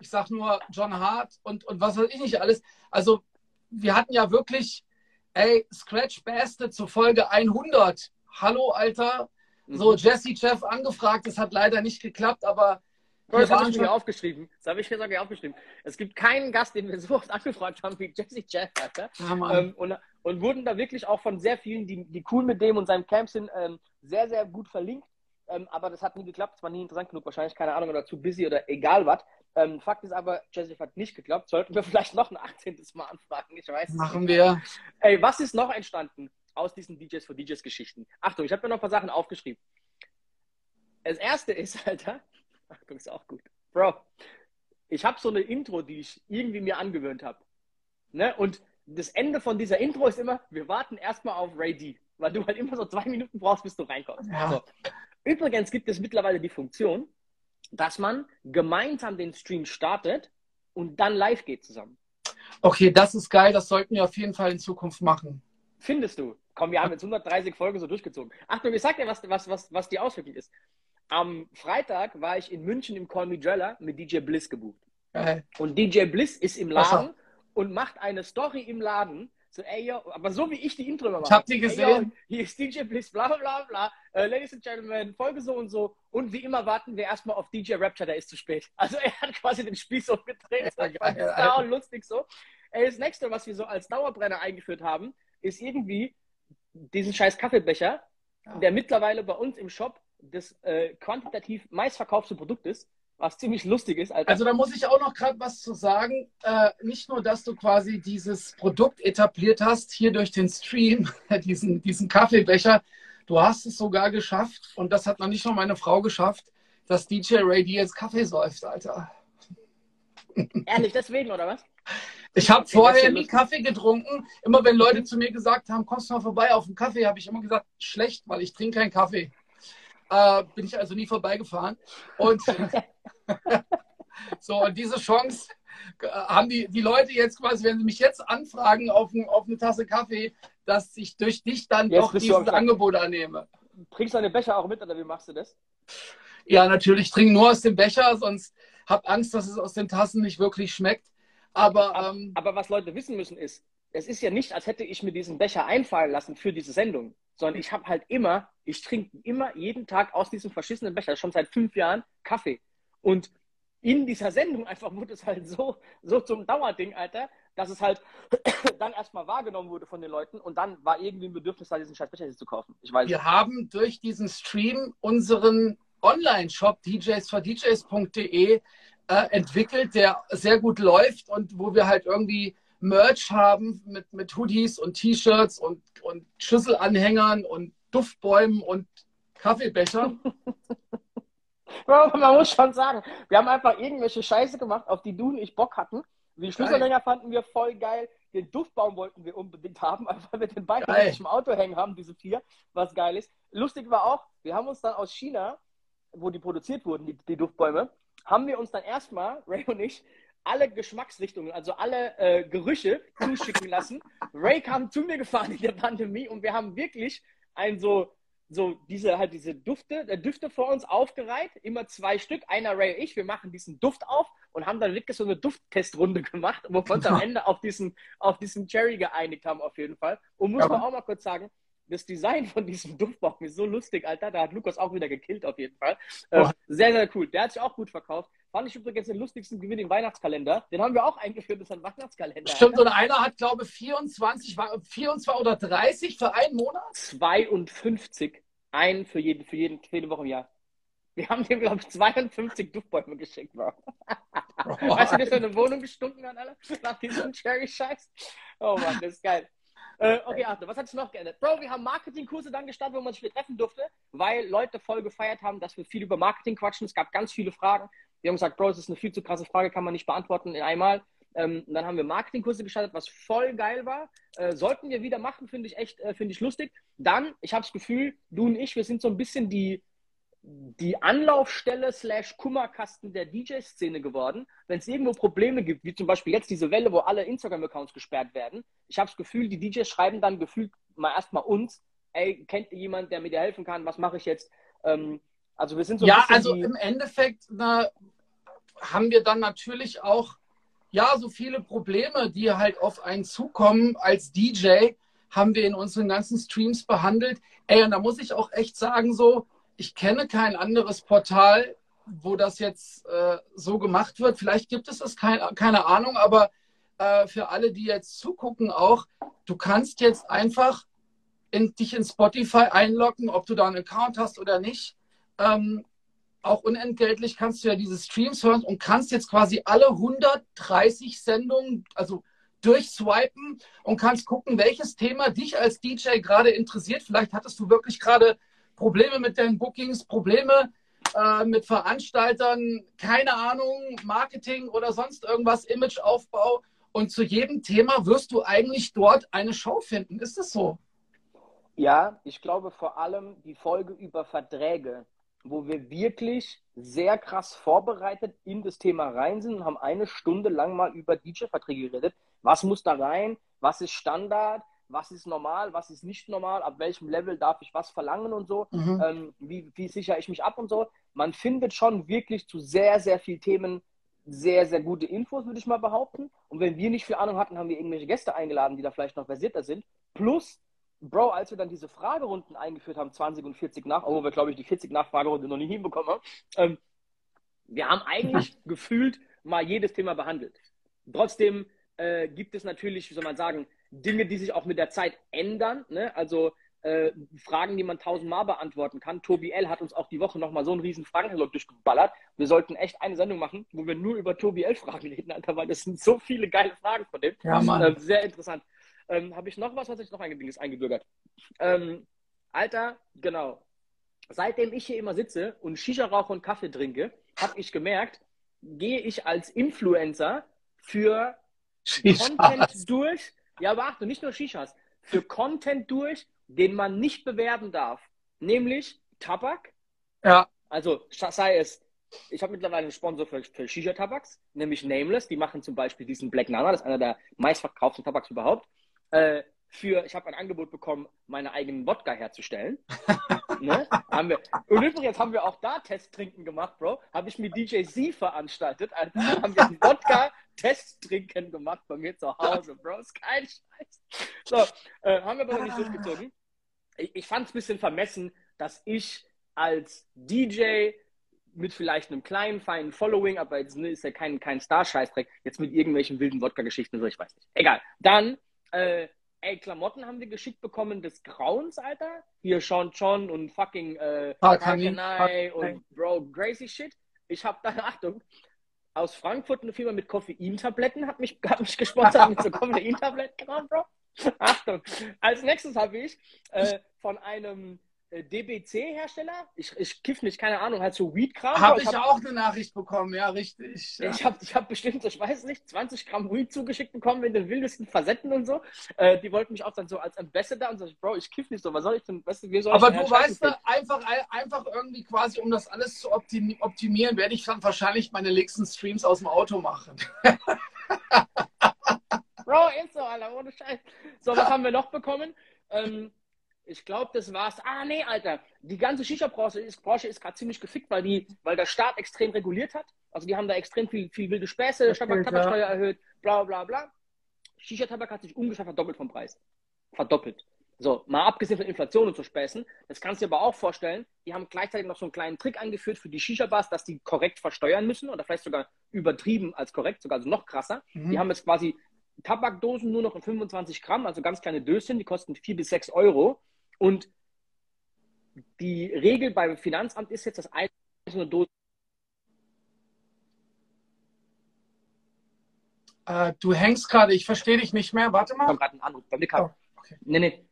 B: ich sag nur John Hart und, und was weiß ich nicht alles. Also wir hatten ja wirklich, ey, Scratch Bastard zur Folge 100. Hallo, Alter. So, mhm. Jesse Jeff angefragt, das hat leider nicht geklappt, aber
A: das habe ich mir aufgeschrieben. Das habe ich mir sogar aufgeschrieben. Es gibt keinen Gast, den wir so oft angefragt haben wie Jesse Jeff, Alter. Ja, ähm, und, und wurden da wirklich auch von sehr vielen, die, die cool mit dem und seinem Camp sind, ähm, sehr, sehr gut verlinkt. Ähm, aber das hat nie geklappt. Es war nie interessant genug, wahrscheinlich, keine Ahnung, oder zu busy oder egal was. Ähm, Fakt ist aber, Joseph hat nicht geklappt. Sollten wir vielleicht noch ein 18. Mal anfragen? Ich weiß
B: Machen wir.
A: Ey, was ist noch entstanden aus diesen DJs für DJs Geschichten? Achtung, ich habe mir noch ein paar Sachen aufgeschrieben. Das erste ist, Alter, Achtung, ist auch gut. Bro, ich habe so eine Intro, die ich irgendwie mir angewöhnt habe. Ne? Und das Ende von dieser Intro ist immer, wir warten erstmal auf Ray D, weil du halt immer so zwei Minuten brauchst, bis du reinkommst. Ja. So. Übrigens gibt es mittlerweile die Funktion, dass man gemeinsam den Stream startet und dann live geht zusammen.
B: Okay, das ist geil. Das sollten wir auf jeden Fall in Zukunft machen.
A: Findest du? Komm, wir haben jetzt 130 Folgen so durchgezogen. Achtung, ich sag dir, was, was, was, was die Auswirkung ist. Am Freitag war ich in München im Call Me Drella mit DJ Bliss gebucht. Geil. Und DJ Bliss ist im Laden und macht eine Story im Laden, so, ey, yo, aber so wie ich die Intro
B: mache. Ich hab die gesehen. Ey, yo,
A: hier ist DJ Bliss, bla, bla, bla, bla. Uh, Ladies and Gentlemen, Folge so und so. Und wie immer warten wir erstmal auf DJ Rapture, der ist zu spät. Also er hat quasi den Spieß umgedreht. Das war geil, lustig so. Ey, das nächste, was wir so als Dauerbrenner eingeführt haben, ist irgendwie diesen scheiß Kaffeebecher, ja. der mittlerweile bei uns im Shop das äh, quantitativ meistverkaufte Produkt ist was ziemlich lustig ist.
B: Alter. Also da muss ich auch noch gerade was zu sagen. Äh, nicht nur, dass du quasi dieses Produkt etabliert hast, hier durch den Stream, diesen, diesen Kaffeebecher, du hast es sogar geschafft, und das hat noch nicht nur meine Frau geschafft, dass DJ Ray dir jetzt Kaffee säuft, Alter.
A: Ehrlich, deswegen, oder was?
B: Ich habe vorher nie Kaffee getrunken. Immer wenn Leute zu mir gesagt haben, kommst du mal vorbei auf einen Kaffee, habe ich immer gesagt, schlecht, weil ich trinke keinen Kaffee. Äh, bin ich also nie vorbeigefahren. Und so, und diese Chance, haben die, die Leute jetzt quasi, wenn sie mich jetzt anfragen auf, ein, auf eine Tasse Kaffee, dass ich durch dich dann jetzt doch dieses Angebot annehme.
A: Trinkst du deine Becher auch mit oder wie machst du das?
B: Ja, natürlich. Trink nur aus dem Becher, sonst hab Angst, dass es aus den Tassen nicht wirklich schmeckt. Aber,
A: aber, ähm, aber was Leute wissen müssen ist, es ist ja nicht, als hätte ich mir diesen Becher einfallen lassen für diese Sendung, sondern ich habe halt immer, ich trinke immer jeden Tag aus diesem verschissenen Becher, schon seit fünf Jahren, Kaffee. Und in dieser Sendung einfach wurde es halt so, so zum Dauerding, Alter, dass es halt dann erstmal wahrgenommen wurde von den Leuten und dann war irgendwie ein Bedürfnis da, diesen scheiß Becher zu kaufen.
B: Ich weiß Wir nicht. haben durch diesen Stream unseren Online-Shop djsfordjs.de äh, entwickelt, der sehr gut läuft und wo wir halt irgendwie Merch haben mit, mit Hoodies und T-Shirts und, und Schüsselanhängern und Duftbäumen und Kaffeebechern.
A: Man muss schon sagen, wir haben einfach irgendwelche Scheiße gemacht, auf die du und ich Bock hatten. Die Schlüsselanhänger fanden wir voll geil. Den Duftbaum wollten wir unbedingt haben, einfach weil wir den beiden im Auto hängen haben, diese vier, was geil ist. Lustig war auch, wir haben uns dann aus China, wo die produziert wurden, die, die Duftbäume, haben wir uns dann erstmal, Ray und ich, alle Geschmacksrichtungen, also alle äh, Gerüche zuschicken lassen. Ray kam zu mir gefahren in der Pandemie und wir haben wirklich ein so, so diese halt diese Dufte, äh, Düfte vor uns aufgereiht, immer zwei Stück, einer Ray und ich, wir machen diesen Duft auf und haben dann wirklich so eine Dufttestrunde gemacht, wo wir uns am Ende auf diesen, auf diesen Cherry geeinigt haben auf jeden Fall. Und muss ja. man auch mal kurz sagen, das Design von diesem Duftbaum ist so lustig, Alter. Da hat Lukas auch wieder gekillt, auf jeden Fall. Äh, sehr, sehr cool. Der hat sich auch gut verkauft. Fand ich übrigens den lustigsten Gewinn im Weihnachtskalender. Den haben wir auch eingeführt, das ist ein Weihnachtskalender.
B: Stimmt, und einer hat, glaube ich, 24, 24 oder 30 für einen Monat?
A: 52. Ein für, jeden, für, jeden, für jede Woche im Jahr. Wir haben dem, glaube ich, 52 Duftbäume geschickt. Bro. weißt du, dass wir eine Wohnung gestunken haben, alle? Nach diesem Cherry-Scheiß? Oh Mann, das ist geil. Äh, okay, Arthur, was hat sich noch geändert? Bro, wir haben Marketingkurse dann gestartet, wo man sich wieder treffen durfte, weil Leute voll gefeiert haben, dass wir viel über Marketing quatschen. Es gab ganz viele Fragen. Wir haben gesagt, Bro, das ist eine viel zu krasse Frage, kann man nicht beantworten in einmal. Ähm, dann haben wir Marketingkurse gestartet, was voll geil war. Äh, sollten wir wieder machen, finde ich echt, äh, finde ich lustig. Dann, ich habe das Gefühl, du und ich, wir sind so ein bisschen die die Anlaufstelle slash Kummerkasten der DJ-Szene geworden. Wenn es irgendwo Probleme gibt, wie zum Beispiel jetzt diese Welle, wo alle Instagram-Accounts gesperrt werden, ich habe das Gefühl, die DJs schreiben dann gefühlt mal erstmal uns, ey, kennt ihr jemanden, der mir dir helfen kann, was mache ich jetzt? Ähm, also wir sind so
B: Ja, also im Endeffekt na, haben wir dann natürlich auch ja so viele Probleme, die halt auf einen zukommen als DJ, haben wir in unseren ganzen Streams behandelt. Ey, und da muss ich auch echt sagen, so, ich kenne kein anderes Portal, wo das jetzt äh, so gemacht wird. Vielleicht gibt es das, kein, keine Ahnung, aber äh, für alle, die jetzt zugucken, auch, du kannst jetzt einfach in, dich in Spotify einloggen, ob du da einen Account hast oder nicht. Ähm, auch unentgeltlich kannst du ja diese Streams hören und kannst jetzt quasi alle 130 Sendungen, also durchswipen und kannst gucken, welches Thema dich als DJ gerade interessiert. Vielleicht hattest du wirklich gerade Probleme mit den Bookings, Probleme äh, mit Veranstaltern, keine Ahnung, Marketing oder sonst irgendwas, Imageaufbau. Und zu jedem Thema wirst du eigentlich dort eine Show finden. Ist es so?
A: Ja, ich glaube vor allem die Folge über Verträge, wo wir wirklich sehr krass vorbereitet in das Thema rein sind und haben eine Stunde lang mal über DJ-Verträge geredet. Was muss da rein? Was ist Standard? Was ist normal, was ist nicht normal, ab welchem Level darf ich was verlangen und so, mhm. ähm, wie, wie sichere ich mich ab und so. Man findet schon wirklich zu sehr, sehr vielen Themen sehr, sehr gute Infos, würde ich mal behaupten. Und wenn wir nicht viel Ahnung hatten, haben wir irgendwelche Gäste eingeladen, die da vielleicht noch versierter sind. Plus, Bro, als wir dann diese Fragerunden eingeführt haben, 20 und 40 nach, obwohl wir, glaube ich, die 40 nach Fragerunde noch nie hinbekommen haben, ähm, wir haben eigentlich gefühlt mal jedes Thema behandelt. Trotzdem äh, gibt es natürlich, wie soll man sagen, Dinge, die sich auch mit der Zeit ändern. Ne? Also äh, Fragen, die man tausendmal beantworten kann. Tobi L. hat uns auch die Woche nochmal so einen riesen Fragenkatalog durchgeballert. Wir sollten echt eine Sendung machen, wo wir nur über Tobi L. Fragen reden, Alter, weil das sind so viele geile Fragen von dem. Ja, Mann. Äh, sehr interessant. Ähm, Habe ich noch was, was ich noch ist eingebürgert? Ähm, Alter, genau. Seitdem ich hier immer sitze und Shisha rauche und Kaffee trinke, habe ich gemerkt, gehe ich als Influencer für Shishas. Content durch, ja, aber achte, nicht nur Shishas, für Content durch, den man nicht bewerben darf. Nämlich Tabak.
B: Ja.
A: Also sei es ich habe mittlerweile einen Sponsor für, für Shisha-Tabaks, nämlich Nameless. Die machen zum Beispiel diesen Black Nana, das ist einer der meistverkauften Tabaks überhaupt. Äh, für, ich habe ein Angebot bekommen, meine eigenen Wodka herzustellen. ne? haben wir, und übrigens haben wir auch da Testtrinken gemacht, Bro. Habe ich mit DJ Z veranstaltet. Also haben wir ein Wodka-Testtrinken gemacht bei mir zu Hause, Bro. Ist kein Scheiß. So, äh, haben wir aber noch nicht durchgezogen. Ich, ich fand es ein bisschen vermessen, dass ich als DJ mit vielleicht einem kleinen, feinen Following, aber jetzt ne, ist ja kein, kein Star-Scheißdreck, jetzt mit irgendwelchen wilden Wodka-Geschichten, so ich weiß nicht. Egal. Dann, äh, ey, Klamotten haben wir geschickt bekommen des Grauens, Alter. Hier Sean John und fucking äh, Parkanai und Bro, crazy shit. Ich hab dann, Achtung, aus Frankfurt eine Firma mit Koffeintabletten hat mich, hat mich gesponsert mit so Koffeintabletten, Bro. Achtung. Als nächstes habe ich äh, von einem DBC-Hersteller. Ich, ich kiff nicht, keine Ahnung, halt so Weed-Kram.
B: Habe ich, ich hab, auch eine Nachricht bekommen, ja, richtig. Ja.
A: Ich habe ich hab bestimmt, ich weiß nicht, 20 Gramm Weed zugeschickt bekommen in den wildesten Facetten und so. Äh, die wollten mich auch dann so als Ambassador und so, Bro, ich kiff nicht so, was soll ich denn, weißt du, wie soll
B: Aber du weißt, du, einfach, einfach irgendwie quasi, um das alles zu optimieren, werde ich dann wahrscheinlich meine nächsten Streams aus dem Auto machen.
A: Bro, ist so, Alter, ohne Scheiß. So, was haben wir noch bekommen? Ähm, ich glaube, das war's. Ah, nee, Alter. Die ganze Shisha-Branche ist, Branche ist gerade ziemlich gefickt, weil, die, weil der Staat extrem reguliert hat. Also die haben da extrem viel, viel wilde Späße, Tabaksteuer ja. erhöht, bla bla bla. Shisha-Tabak hat sich ungefähr verdoppelt vom Preis. Verdoppelt. So, mal abgesehen von Inflation und so Späßen. Das kannst du dir aber auch vorstellen. Die haben gleichzeitig noch so einen kleinen Trick eingeführt für die Shisha-Bars, dass die korrekt versteuern müssen oder vielleicht sogar übertrieben als korrekt, sogar also noch krasser. Mhm. Die haben jetzt quasi Tabakdosen nur noch in 25 Gramm, also ganz kleine Döschen, die kosten 4 bis 6 Euro. Und die Regel beim Finanzamt ist jetzt, dass einzelne Dosen.
B: Äh, du hängst gerade, ich verstehe dich nicht mehr. Warte mal.
A: Bei mir kam, oh, okay. nee, nee.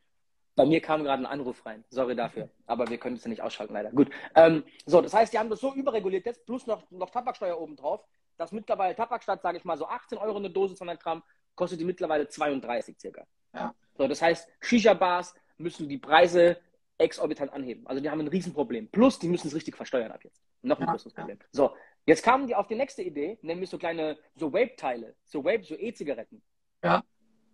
A: Bei mir kam gerade ein Anruf rein. Sorry dafür. Aber wir können es ja nicht ausschalten, leider. Gut. Ähm, so, das heißt, die haben das so überreguliert jetzt, plus noch, noch Tabaksteuer obendrauf, dass mittlerweile Tabak statt, sage ich mal, so 18 Euro eine Dose 200 Gramm, kostet die mittlerweile 32 circa. Ja. So, das heißt, Shisha-Bars müssen die Preise exorbitant anheben. Also die haben ein Riesenproblem. Plus, die müssen es richtig versteuern ab jetzt. Noch ein ja, größeres Problem. Ja. So, jetzt kamen die auf die nächste Idee, nämlich so kleine, so Vape-Teile, so Vape, so E-Zigaretten.
B: Ja.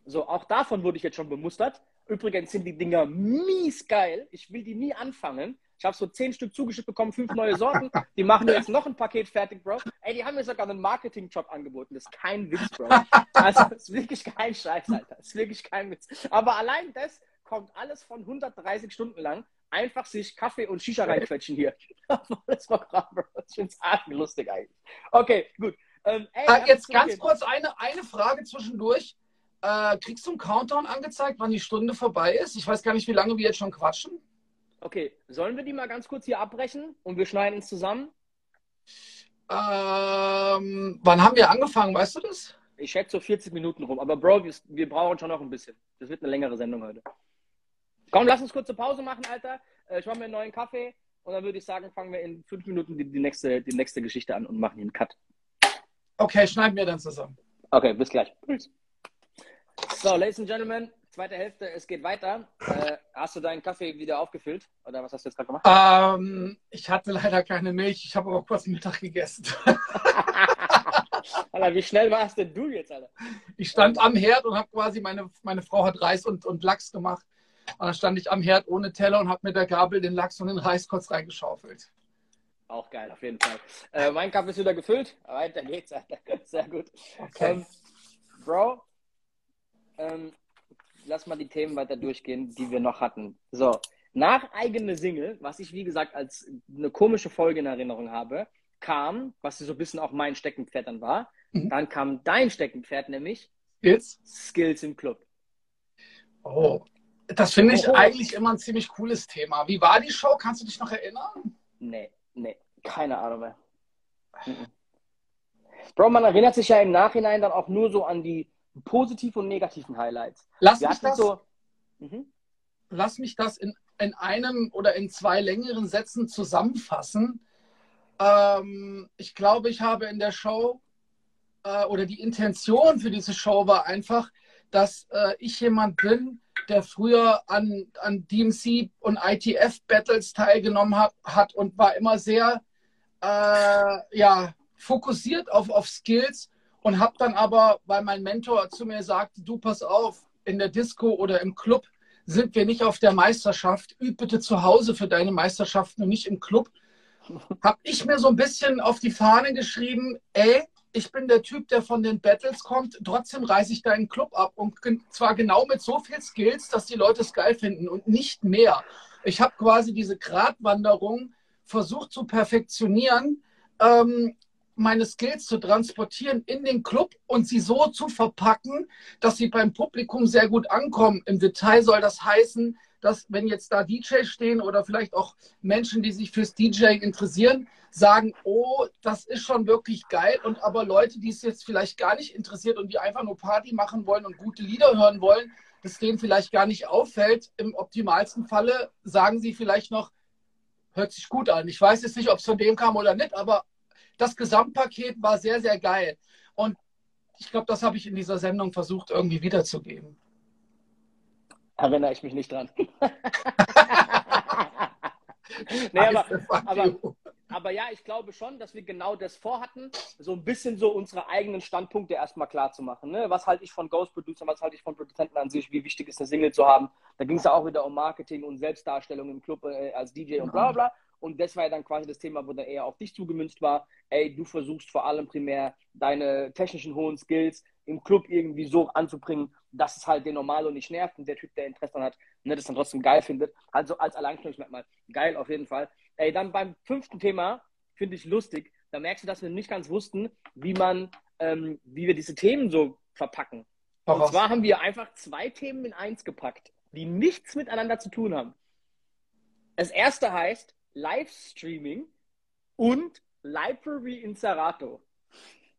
A: So, auch davon wurde ich jetzt schon bemustert. Übrigens sind die Dinger mies geil. Ich will die nie anfangen. Ich habe so zehn Stück zugeschickt bekommen, fünf neue Sorten. Die machen jetzt noch ein Paket fertig, Bro. Ey, die haben mir sogar einen Marketing-Job angeboten. Das ist kein Witz, Bro. Also, das ist wirklich kein Scheiß, Alter. Das ist wirklich kein Witz. Aber allein das kommt alles von 130 Stunden lang. Einfach sich Kaffee und Shisha reinquetschen hier. Volles Programm. Ich finde es lustig eigentlich. Okay, gut.
B: Ähm, ey, äh, jetzt ganz kurz eine, eine Frage zwischendurch. Äh, kriegst du einen Countdown angezeigt, wann die Stunde vorbei ist? Ich weiß gar nicht, wie lange wir jetzt schon quatschen.
A: Okay, sollen wir die mal ganz kurz hier abbrechen und wir schneiden es zusammen?
B: Ähm, wann haben wir angefangen, weißt du das?
A: Ich schätze so 40 Minuten rum, aber Bro, wir, wir brauchen schon noch ein bisschen. Das wird eine längere Sendung heute. Komm, lass uns kurze Pause machen, Alter. Äh, ich mache mir einen neuen Kaffee und dann würde ich sagen, fangen wir in fünf Minuten die, die, nächste, die nächste Geschichte an und machen hier einen Cut.
B: Okay, schneiden wir dann zusammen.
A: Okay, bis gleich. So, Ladies and Gentlemen, zweite Hälfte, es geht weiter. Äh, hast du deinen Kaffee wieder aufgefüllt? Oder was hast du jetzt gerade gemacht?
B: Ähm, ich hatte leider keine Milch, ich habe aber kurz Mittag gegessen.
A: Alter, wie schnell warst denn du jetzt, Alter?
B: Ich stand am Herd und habe quasi, meine, meine Frau hat Reis und, und Lachs gemacht. Und dann stand ich am Herd ohne Teller und habe mit der Gabel den Lachs und den Reis kurz reingeschaufelt.
A: Auch geil, auf jeden Fall. Äh, mein Kaffee ist wieder gefüllt. Weiter geht's. Sehr gut. Okay. Ähm, Bro, ähm, lass mal die Themen weiter durchgehen, die wir noch hatten. So, nach eigene Single, was ich wie gesagt als eine komische Folge in Erinnerung habe, kam, was so ein bisschen auch mein Steckenpferd dann war, mhm. dann kam dein Steckenpferd, nämlich
B: Skills,
A: Skills im Club.
B: Oh, das finde ich oh. eigentlich immer ein ziemlich cooles Thema. Wie war die Show? Kannst du dich noch erinnern?
A: Nee, nee, keine Ahnung mehr. Mhm. Bro, man erinnert sich ja im Nachhinein dann auch nur so an die positiven und negativen Highlights.
B: Lass mich das, so, mhm. lass mich das in, in einem oder in zwei längeren Sätzen zusammenfassen. Ähm, ich glaube, ich habe in der Show äh, oder die Intention für diese Show war einfach, dass äh, ich jemand bin, der früher an, an DMC und ITF-Battles teilgenommen hat, hat und war immer sehr äh, ja, fokussiert auf, auf Skills und habe dann aber, weil mein Mentor zu mir sagte, du pass auf, in der Disco oder im Club sind wir nicht auf der Meisterschaft, üb bitte zu Hause für deine Meisterschaften und nicht im Club, habe ich mir so ein bisschen auf die Fahne geschrieben, ey, ich bin der Typ, der von den Battles kommt, trotzdem reiße ich deinen Club ab und zwar genau mit so viel Skills, dass die Leute es geil finden und nicht mehr. Ich habe quasi diese Gratwanderung versucht zu perfektionieren, ähm, meine Skills zu transportieren in den Club und sie so zu verpacken, dass sie beim Publikum sehr gut ankommen. Im Detail soll das heißen, dass wenn jetzt da DJs stehen oder vielleicht auch Menschen, die sich fürs DJ interessieren, sagen, oh, das ist schon wirklich geil. Und aber Leute, die es jetzt vielleicht gar nicht interessiert und die einfach nur Party machen wollen und gute Lieder hören wollen, das denen vielleicht gar nicht auffällt. Im optimalsten Falle sagen sie vielleicht noch, hört sich gut an. Ich weiß jetzt nicht, ob es von dem kam oder nicht, aber das Gesamtpaket war sehr, sehr geil. Und ich glaube, das habe ich in dieser Sendung versucht, irgendwie wiederzugeben.
A: Erinnere ich mich nicht dran. nee, aber, aber, aber, ja, ich glaube schon, dass wir genau das vorhatten, so ein bisschen so unsere eigenen Standpunkte erstmal klar zu machen. Ne? Was halte ich von Ghost Producer, was halte ich von Produzenten an sich, wie wichtig ist eine Single zu haben. Da ging es ja auch wieder um Marketing und Selbstdarstellung im Club äh, als DJ und bla bla. Und das war ja dann quasi das Thema, wo dann eher auf dich zugemünzt war. Ey, du versuchst vor allem primär deine technischen hohen Skills im Club irgendwie so anzubringen, dass es halt den Normalo nicht nervt und der Typ, der Interesse daran hat, ne, das dann trotzdem geil findet. Also als Alleinstellungsmerkmal. Geil auf jeden Fall. Ey, dann beim fünften Thema finde ich lustig. Da merkst du, dass wir nicht ganz wussten, wie man, ähm, wie wir diese Themen so verpacken. Und Ach, zwar haben wir einfach zwei Themen in eins gepackt, die nichts miteinander zu tun haben. Das erste heißt Livestreaming und Library in Serato.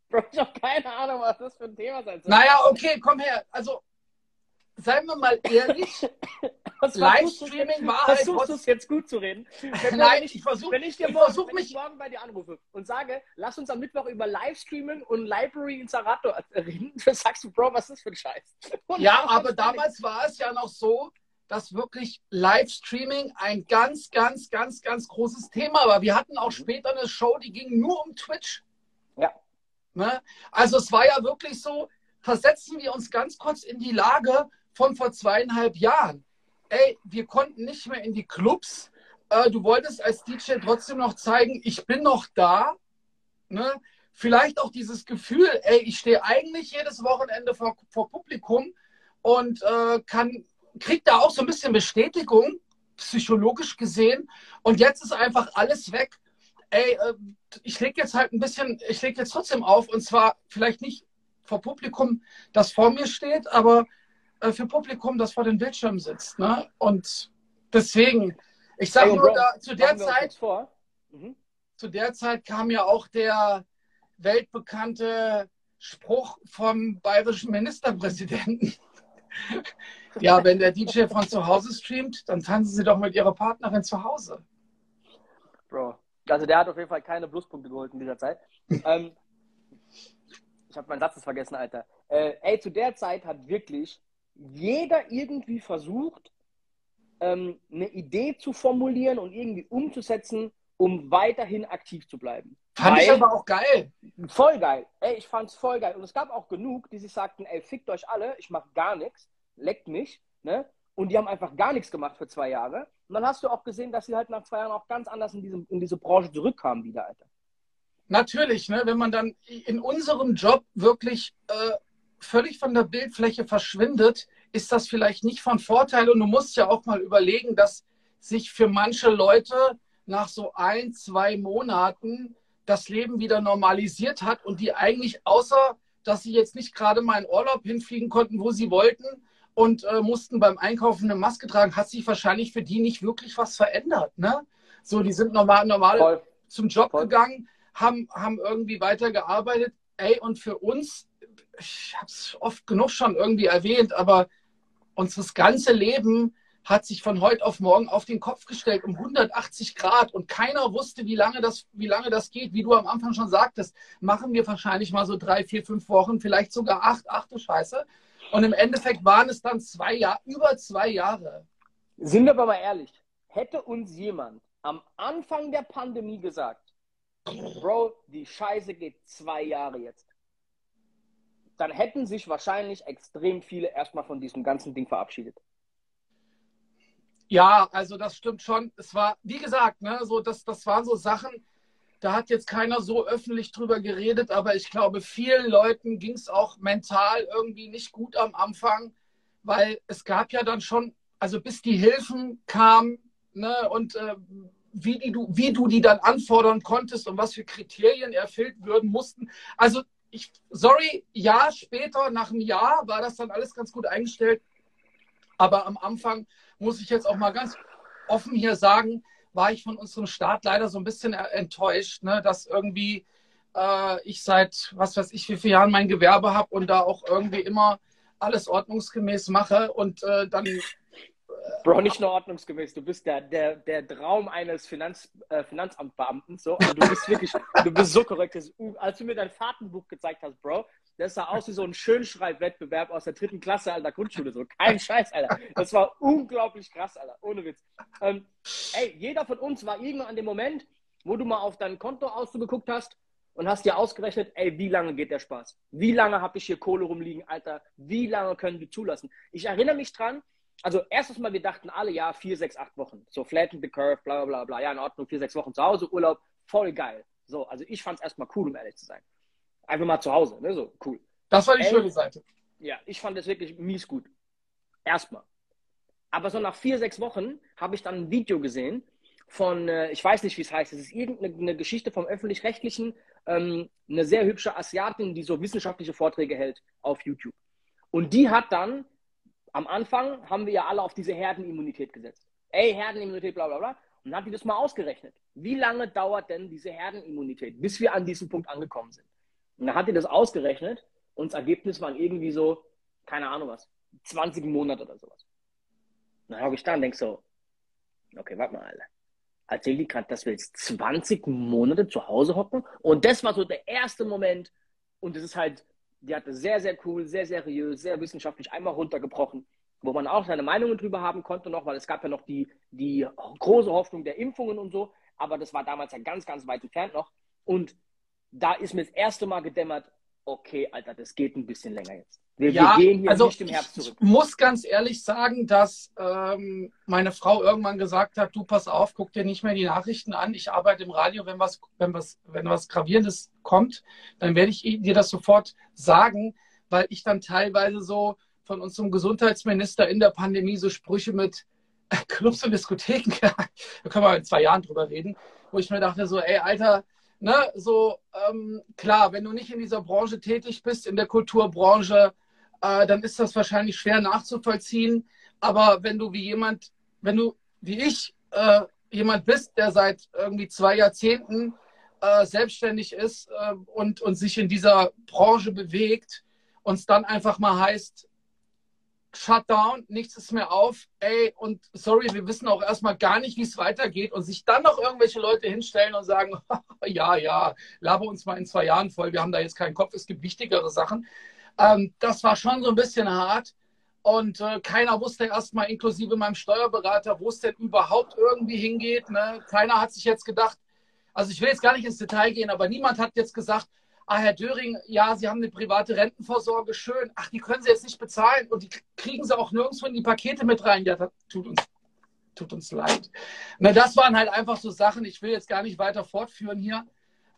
A: Bro, ich habe keine Ahnung, was das für ein Thema sein
B: soll. Naja, okay, komm her. Also, seien wir mal ehrlich.
A: Livestreaming war halt. Versuchst du es jetzt gut zu reden?
B: Wenn, Nein, ich, ich versuche
A: wenn ich dir morgen, versuch mich morgen bei dir anrufe und sage, lass uns am Mittwoch über Livestreaming und Library in Sarato reden, dann sagst du, Bro, was ist das für ein Scheiß?
B: Und ja, aber damals war es ja noch so, dass wirklich Livestreaming ein ganz, ganz, ganz, ganz großes Thema war. Wir hatten auch mhm. später eine Show, die ging nur um Twitch.
A: Ja.
B: Ne? Also es war ja wirklich so, versetzen wir uns ganz kurz in die Lage von vor zweieinhalb Jahren. Ey, wir konnten nicht mehr in die Clubs. Äh, du wolltest als DJ trotzdem noch zeigen, ich bin noch da. Ne? Vielleicht auch dieses Gefühl, ey, ich stehe eigentlich jedes Wochenende vor, vor Publikum und äh, kann kriegt da auch so ein bisschen Bestätigung, psychologisch gesehen. Und jetzt ist einfach alles weg. Ey, äh, ich lege jetzt halt ein bisschen, ich lege jetzt trotzdem auf und zwar vielleicht nicht vor Publikum, das vor mir steht, aber äh, für Publikum, das vor den Bildschirmen sitzt. Ne? Und deswegen, ich sage nur, da, zu der Zeit, mhm. zu der Zeit kam ja auch der weltbekannte Spruch vom bayerischen Ministerpräsidenten. Ja, wenn der DJ von zu Hause streamt, dann tanzen Sie doch mit Ihrer Partnerin zu Hause.
A: Bro, also der hat auf jeden Fall keine Pluspunkte geholt in dieser Zeit. ähm, ich habe meinen Satz vergessen, Alter. Äh, ey, zu der Zeit hat wirklich jeder irgendwie versucht, ähm, eine Idee zu formulieren und irgendwie umzusetzen, um weiterhin aktiv zu bleiben.
B: Fand Weil, ich aber auch geil.
A: Voll geil. Ey, ich fand's voll geil. Und es gab auch genug, die sich sagten, ey, fickt euch alle, ich mach gar nichts leckt mich, ne? Und die haben einfach gar nichts gemacht für zwei Jahre. Und dann hast du auch gesehen, dass sie halt nach zwei Jahren auch ganz anders in, diesem, in diese Branche zurückkamen wieder, Alter.
B: Natürlich, ne? wenn man dann in unserem Job wirklich äh, völlig von der Bildfläche verschwindet, ist das vielleicht nicht von Vorteil. Und du musst ja auch mal überlegen, dass sich für manche Leute nach so ein, zwei Monaten das Leben wieder normalisiert hat und die eigentlich außer, dass sie jetzt nicht gerade mal in Urlaub hinfliegen konnten, wo sie wollten, und äh, mussten beim Einkaufen eine Maske tragen, hat sich wahrscheinlich für die nicht wirklich was verändert. Ne? So, die sind normal, normal zum Job Voll. gegangen, haben, haben irgendwie weitergearbeitet. Ey, und für uns, ich habe es oft genug schon irgendwie erwähnt, aber unser ganze Leben hat sich von heute auf morgen auf den Kopf gestellt um 180 Grad und keiner wusste, wie lange das, wie lange das geht. Wie du am Anfang schon sagtest, machen wir wahrscheinlich mal so drei, vier, fünf Wochen, vielleicht sogar acht, ach du Scheiße. Und im Endeffekt waren es dann zwei Jahre, über zwei Jahre.
A: Sind wir aber mal ehrlich, hätte uns jemand am Anfang der Pandemie gesagt, Bro, die Scheiße geht zwei Jahre jetzt. Dann hätten sich wahrscheinlich extrem viele erstmal von diesem ganzen Ding verabschiedet.
B: Ja, also das stimmt schon. Es war, wie gesagt, ne, so das, das waren so Sachen, da hat jetzt keiner so öffentlich drüber geredet, aber ich glaube, vielen Leuten ging es auch mental irgendwie nicht gut am Anfang, weil es gab ja dann schon, also bis die Hilfen kamen ne, und äh, wie, die, du, wie du die dann anfordern konntest und was für Kriterien erfüllt würden mussten. Also ich, sorry, Jahr später, nach einem Jahr, war das dann alles ganz gut eingestellt. Aber am Anfang muss ich jetzt auch mal ganz offen hier sagen, war ich von unserem Staat leider so ein bisschen enttäuscht, ne, dass irgendwie äh, ich seit, was weiß ich, wie vielen Jahren mein Gewerbe habe und da auch irgendwie immer alles ordnungsgemäß mache und äh, dann
A: Bro, nicht nur ordnungsgemäß. Du bist der, der, der Traum eines Finanz, äh, Finanzamtbeamten. So. Also du bist wirklich, du bist so korrekt. Als du mir dein Fahrtenbuch gezeigt hast, Bro, das sah aus wie so ein Schönschreibwettbewerb aus der dritten Klasse, Alter, Grundschule. So, kein Scheiß, Alter. Das war unglaublich krass, Alter. Ohne Witz. Ähm, ey, jeder von uns war irgendwann an dem Moment, wo du mal auf dein Konto ausgeguckt hast und hast dir ausgerechnet, ey, wie lange geht der Spaß? Wie lange habe ich hier Kohle rumliegen, Alter? Wie lange können wir zulassen? Ich erinnere mich dran, also erstes Mal, wir dachten alle, ja, vier, sechs, acht Wochen. So flatten the curve, bla bla bla. Ja, in Ordnung, vier, sechs Wochen zu Hause, Urlaub, voll geil. So, also ich fand es erstmal cool, um ehrlich zu sein. Einfach mal zu Hause, ne? So, cool.
B: Das war die Ey, schöne Seite.
A: Ja, ich fand es wirklich mies gut. Erstmal. Aber so nach vier, sechs Wochen habe ich dann ein Video gesehen von, äh, ich weiß nicht, wie es heißt, es ist irgendeine Geschichte vom Öffentlich-Rechtlichen, ähm, eine sehr hübsche Asiatin, die so wissenschaftliche Vorträge hält auf YouTube. Und die hat dann am Anfang haben wir ja alle auf diese Herdenimmunität gesetzt. Ey, Herdenimmunität, bla bla bla. Und dann hat die das mal ausgerechnet. Wie lange dauert denn diese Herdenimmunität, bis wir an diesem Punkt angekommen sind? Und dann hat die das ausgerechnet und das Ergebnis waren irgendwie so, keine Ahnung was, 20 Monate oder sowas. Und dann habe ich da und denke so, okay, warte mal, Alter. Erzähl die gerade, dass wir jetzt 20 Monate zu Hause hocken? Und das war so der erste Moment. Und das ist halt die hatte sehr, sehr cool, sehr seriös, sehr wissenschaftlich einmal runtergebrochen, wo man auch seine Meinungen drüber haben konnte noch, weil es gab ja noch die, die große Hoffnung der Impfungen und so, aber das war damals ja ganz, ganz weit entfernt noch. Und da ist mir das erste Mal gedämmert, okay, Alter, das geht ein bisschen länger jetzt.
B: Wir, ja, wir gehen hier also nicht im Herbst zurück. Ich muss ganz ehrlich sagen, dass ähm, meine Frau irgendwann gesagt hat, du pass auf, guck dir nicht mehr die Nachrichten an. Ich arbeite im Radio, wenn was, wenn was, wenn was Gravierendes kommt, dann werde ich dir das sofort sagen, weil ich dann teilweise so von unserem Gesundheitsminister in der Pandemie so Sprüche mit Clubs und Diskotheken, da können wir in zwei Jahren drüber reden, wo ich mir dachte so, ey, Alter, ne, so ähm, klar, wenn du nicht in dieser Branche tätig bist, in der Kulturbranche, äh, dann ist das wahrscheinlich schwer nachzuvollziehen. Aber wenn du wie jemand, wenn du wie ich äh, jemand bist, der seit irgendwie zwei Jahrzehnten äh, selbstständig ist äh, und, und sich in dieser Branche bewegt, uns dann einfach mal heißt, Shutdown, nichts ist mehr auf, ey, und sorry, wir wissen auch erstmal gar nicht, wie es weitergeht und sich dann noch irgendwelche Leute hinstellen und sagen, ja, ja, laber uns mal in zwei Jahren voll, wir haben da jetzt keinen Kopf, es gibt wichtigere Sachen. Ähm, das war schon so ein bisschen hart. Und äh, keiner wusste erstmal, inklusive meinem Steuerberater, wo es denn überhaupt irgendwie hingeht. Ne? Keiner hat sich jetzt gedacht, also ich will jetzt gar nicht ins Detail gehen, aber niemand hat jetzt gesagt, ah, Herr Döring, ja, Sie haben eine private Rentenvorsorge, schön. Ach, die können Sie jetzt nicht bezahlen und die kriegen Sie auch nirgendwo in die Pakete mit rein. Ja, das tut uns, tut uns leid. Na, das waren halt einfach so Sachen, ich will jetzt gar nicht weiter fortführen hier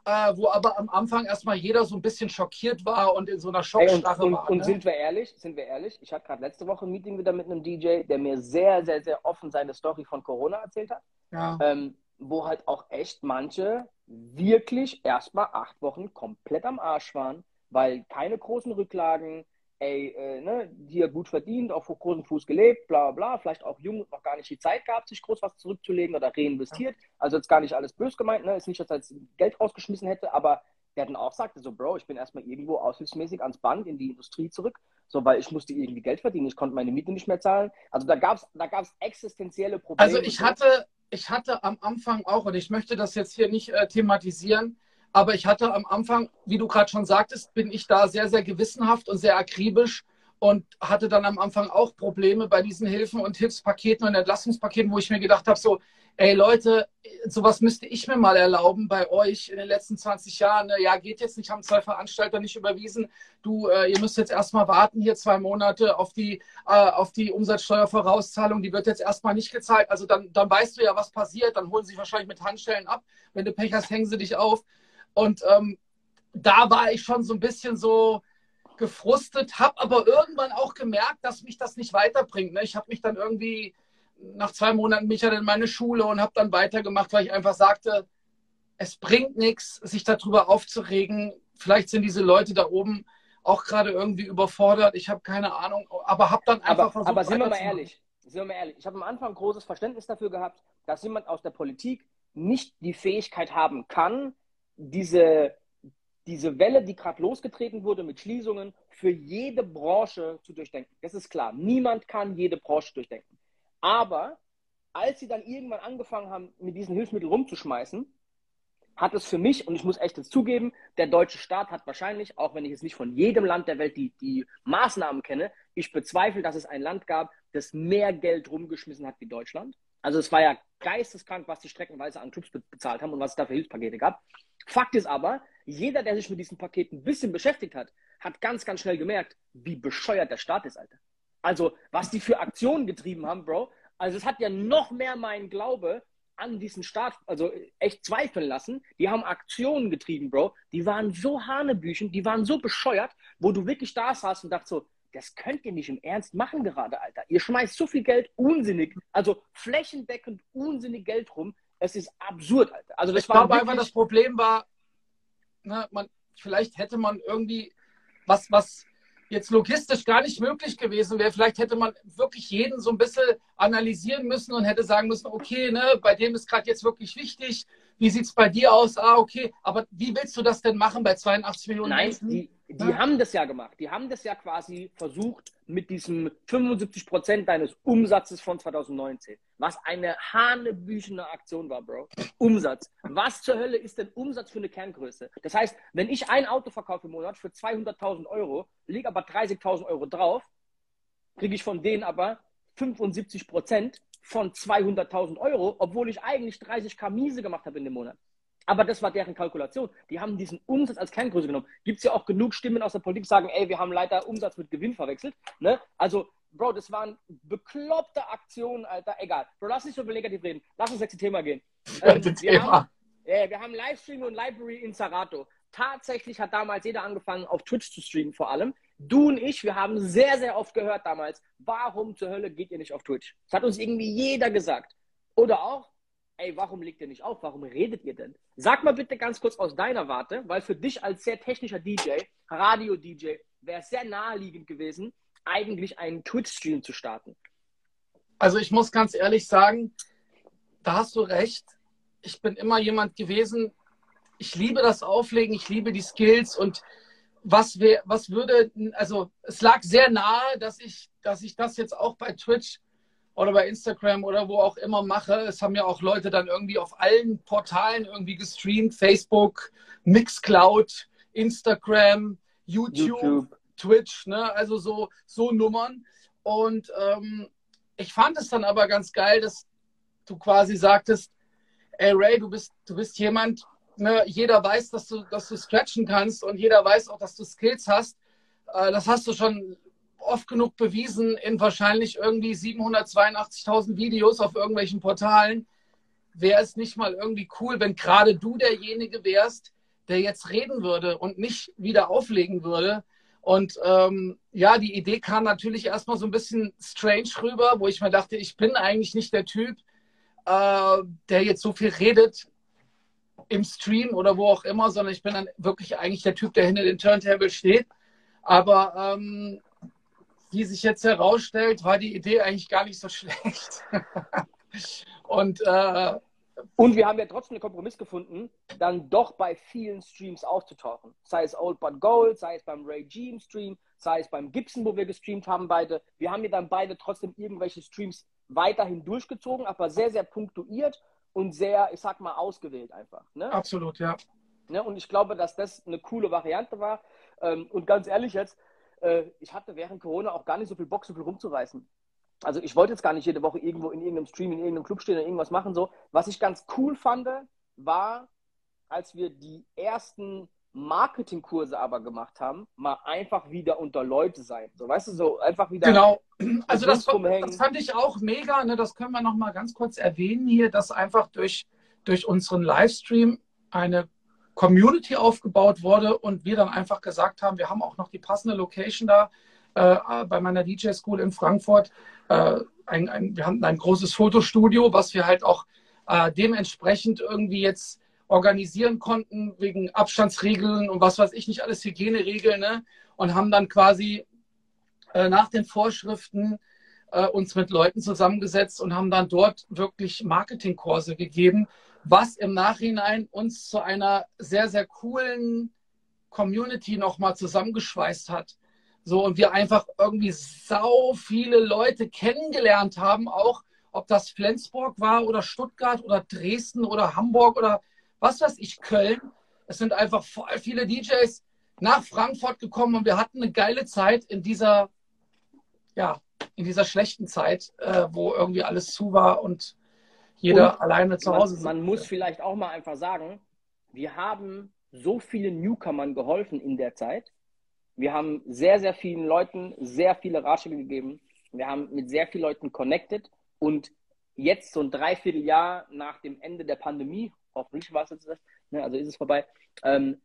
B: äh, wo aber am Anfang erstmal jeder so ein bisschen schockiert war und in so einer Schockstarre
A: und, war. Und ne? sind wir ehrlich, sind wir ehrlich, ich hatte gerade letzte Woche ein Meeting wieder mit einem DJ, der mir sehr, sehr, sehr offen seine Story von Corona erzählt hat. Ja. Ähm, wo halt auch echt manche wirklich erstmal acht Wochen komplett am Arsch waren, weil keine großen Rücklagen, ey, äh, ne, hier gut verdient, auf großem Fuß gelebt, bla bla, vielleicht auch jung und noch gar nicht die Zeit gehabt, sich groß was zurückzulegen oder reinvestiert. Also jetzt gar nicht alles böse gemeint, ne? Ist nicht, dass er jetzt Geld rausgeschmissen hätte, aber der dann auch sagte, so, Bro, ich bin erstmal irgendwo aushilfsmäßig ans Band in die Industrie zurück, so, weil ich musste irgendwie Geld verdienen, ich konnte meine Miete nicht mehr zahlen. Also da gab es da gab's existenzielle Probleme.
B: Also ich hatte, ich hatte am Anfang auch, und ich möchte das jetzt hier nicht äh, thematisieren, aber ich hatte am Anfang, wie du gerade schon sagtest, bin ich da sehr, sehr gewissenhaft und sehr akribisch und hatte dann am Anfang auch Probleme bei diesen Hilfen und Hilfspaketen und Entlastungspaketen, wo ich mir gedacht habe, so, ey Leute, sowas müsste ich mir mal erlauben bei euch in den letzten 20 Jahren. Ne? Ja, geht jetzt nicht, haben zwei Veranstalter nicht überwiesen. Du, äh, ihr müsst jetzt erstmal warten, hier zwei Monate auf die, äh, auf die Umsatzsteuervorauszahlung. Die wird jetzt erstmal nicht gezahlt. Also dann, dann weißt du ja, was passiert. Dann holen sie wahrscheinlich mit Handschellen ab. Wenn du Pech hast, hängen sie dich auf. Und ähm, da war ich schon so ein bisschen so gefrustet, habe aber irgendwann auch gemerkt, dass mich das nicht weiterbringt. Ne? Ich habe mich dann irgendwie nach zwei Monaten mich in meine Schule und habe dann weitergemacht, weil ich einfach sagte, es bringt nichts, sich darüber aufzuregen. Vielleicht sind diese Leute da oben auch gerade irgendwie überfordert. Ich habe keine Ahnung, aber habe dann einfach
A: aber, versucht. Aber sind wir mal ehrlich, sind wir mal ehrlich. Ich habe am Anfang großes Verständnis dafür gehabt, dass jemand aus der Politik nicht die Fähigkeit haben kann, diese, diese Welle, die gerade losgetreten wurde mit Schließungen, für jede Branche zu durchdenken. Das ist klar. Niemand kann jede Branche durchdenken. Aber als sie dann irgendwann angefangen haben, mit diesen Hilfsmitteln rumzuschmeißen, hat es für mich, und ich muss echt jetzt zugeben, der deutsche Staat hat wahrscheinlich, auch wenn ich jetzt nicht von jedem Land der Welt die, die Maßnahmen kenne, ich bezweifle, dass es ein Land gab, das mehr Geld rumgeschmissen hat wie Deutschland. Also es war ja geisteskrank, was die streckenweise an Clubs bezahlt haben und was es da für Hilfspakete gab. Fakt ist aber, jeder, der sich mit diesen Paketen ein bisschen beschäftigt hat, hat ganz, ganz schnell gemerkt, wie bescheuert der Staat ist, Alter. Also, was die für Aktionen getrieben haben, Bro. Also, es hat ja noch mehr meinen Glaube an diesen Staat, also echt zweifeln lassen. Die haben Aktionen getrieben, Bro. Die waren so hanebüchen, die waren so bescheuert, wo du wirklich da saßt und dachtest so, das könnt ihr nicht im Ernst machen gerade, Alter. Ihr schmeißt so viel Geld unsinnig, also flächendeckend unsinnig Geld rum. Es ist absurd, Alter. Also
B: das ich war glaube einfach, das Problem war, ne, man, vielleicht hätte man irgendwie was, was jetzt logistisch gar nicht möglich gewesen wäre. Vielleicht hätte man wirklich jeden so ein bisschen analysieren müssen und hätte sagen müssen, okay, ne, bei dem ist gerade jetzt wirklich wichtig. Wie sieht es bei dir aus? Ah, okay. Aber wie willst du das denn machen bei 82 Millionen
A: Nein, Menschen? Die, die ja. haben das ja gemacht. Die haben das ja quasi versucht mit diesem 75 Prozent deines Umsatzes von 2019. Was eine hanebüchene Aktion war, Bro. Umsatz. Was zur Hölle ist denn Umsatz für eine Kerngröße? Das heißt, wenn ich ein Auto verkaufe im Monat für 200.000 Euro, lege aber 30.000 Euro drauf, kriege ich von denen aber 75 Prozent von 200.000 Euro, obwohl ich eigentlich 30k Miese gemacht habe in dem Monat. Aber das war deren Kalkulation. Die haben diesen Umsatz als Kerngröße genommen. Gibt es ja auch genug Stimmen aus der Politik, die sagen, ey, wir haben leider Umsatz mit Gewinn verwechselt. Ne? Also, Bro, das waren bekloppte Aktionen, Alter. Egal. Bro, lass nicht so über negativ reden. Lass uns jetzt zum Thema gehen. Ähm, wir, Thema. Haben, ja, wir haben Livestream und Library in Sarato. Tatsächlich hat damals jeder angefangen, auf Twitch zu streamen vor allem. Du und ich, wir haben sehr, sehr oft gehört damals, warum zur Hölle geht ihr nicht auf Twitch? Das hat uns irgendwie jeder gesagt. Oder auch, ey, warum legt ihr nicht auf? Warum redet ihr denn? Sag mal bitte ganz kurz aus deiner Warte, weil für dich als sehr technischer DJ, Radio-DJ, wäre es sehr naheliegend gewesen, eigentlich einen Twitch-Stream zu starten.
B: Also ich muss ganz ehrlich sagen, da hast du recht. Ich bin immer jemand gewesen, ich liebe das Auflegen, ich liebe die Skills und was, wär, was würde, also es lag sehr nahe, dass ich, dass ich das jetzt auch bei Twitch oder bei Instagram oder wo auch immer mache. Es haben ja auch Leute dann irgendwie auf allen Portalen irgendwie gestreamt. Facebook, Mixcloud, Instagram, YouTube, YouTube. Twitch, ne? also so, so Nummern. Und ähm, ich fand es dann aber ganz geil, dass du quasi sagtest, ey Ray, du bist, du bist jemand, ne? jeder weiß, dass du, dass du scratchen kannst und jeder weiß auch, dass du Skills hast. Äh, das hast du schon oft genug bewiesen in wahrscheinlich irgendwie 782.000 Videos auf irgendwelchen Portalen. Wäre es nicht mal irgendwie cool, wenn gerade du derjenige wärst, der jetzt reden würde und nicht wieder auflegen würde. Und ähm, ja, die Idee kam natürlich erstmal so ein bisschen strange rüber, wo ich mir dachte, ich bin eigentlich nicht der Typ, äh, der jetzt so viel redet im Stream oder wo auch immer, sondern ich bin dann wirklich eigentlich der Typ, der hinter den Turntable steht. Aber ähm, wie sich jetzt herausstellt, war die Idee eigentlich gar nicht so schlecht. und, äh,
A: und wir haben ja trotzdem einen Kompromiss gefunden, dann doch bei vielen Streams aufzutauchen. Sei es Old But Gold, sei es beim Ray Jeam Stream, sei es beim Gibson, wo wir gestreamt haben beide. Wir haben ja dann beide trotzdem irgendwelche Streams weiterhin durchgezogen, aber sehr, sehr punktuiert und sehr, ich sag mal, ausgewählt einfach. Ne?
B: Absolut, ja.
A: Ne? Und ich glaube, dass das eine coole Variante war. Ähm, und ganz ehrlich jetzt, äh, ich hatte während Corona auch gar nicht so viel Bock, so viel rumzureißen. Also ich wollte jetzt gar nicht jede Woche irgendwo in irgendeinem Stream, in irgendeinem Club stehen oder irgendwas machen. So. Was ich ganz cool fand, war, als wir die ersten Marketingkurse aber gemacht haben, mal einfach wieder unter Leute sein. So, weißt du, so einfach wieder.
B: Genau. Also das, das fand ich auch mega. Ne? Das können wir noch mal ganz kurz erwähnen hier, dass einfach durch, durch unseren Livestream eine Community aufgebaut wurde und wir dann einfach gesagt haben, wir haben auch noch die passende Location da äh, bei meiner DJ School in Frankfurt. Äh, ein, ein, wir hatten ein großes Fotostudio, was wir halt auch äh, dementsprechend irgendwie jetzt organisieren konnten, wegen Abstandsregeln und was weiß ich nicht, alles Hygieneregeln, ne? und haben dann quasi äh, nach den Vorschriften äh, uns mit Leuten zusammengesetzt und haben dann dort wirklich Marketingkurse gegeben, was im Nachhinein uns zu einer sehr, sehr coolen Community nochmal zusammengeschweißt hat. So, und wir einfach irgendwie sau viele Leute kennengelernt haben, auch ob das Flensburg war oder Stuttgart oder Dresden oder Hamburg oder was weiß ich, Köln. Es sind einfach voll viele DJs nach Frankfurt gekommen und wir hatten eine geile Zeit in dieser, ja, in dieser schlechten Zeit, äh, wo irgendwie alles zu war und jeder und alleine zu Hause
A: sitzt. Man muss vielleicht auch mal einfach sagen, wir haben so vielen Newcomern geholfen in der Zeit. Wir haben sehr, sehr vielen Leuten sehr viele Ratschläge gegeben. Wir haben mit sehr vielen Leuten connected und jetzt so ein Dreivierteljahr nach dem Ende der Pandemie hoffentlich war es jetzt das, ne, also ist es vorbei, ähm,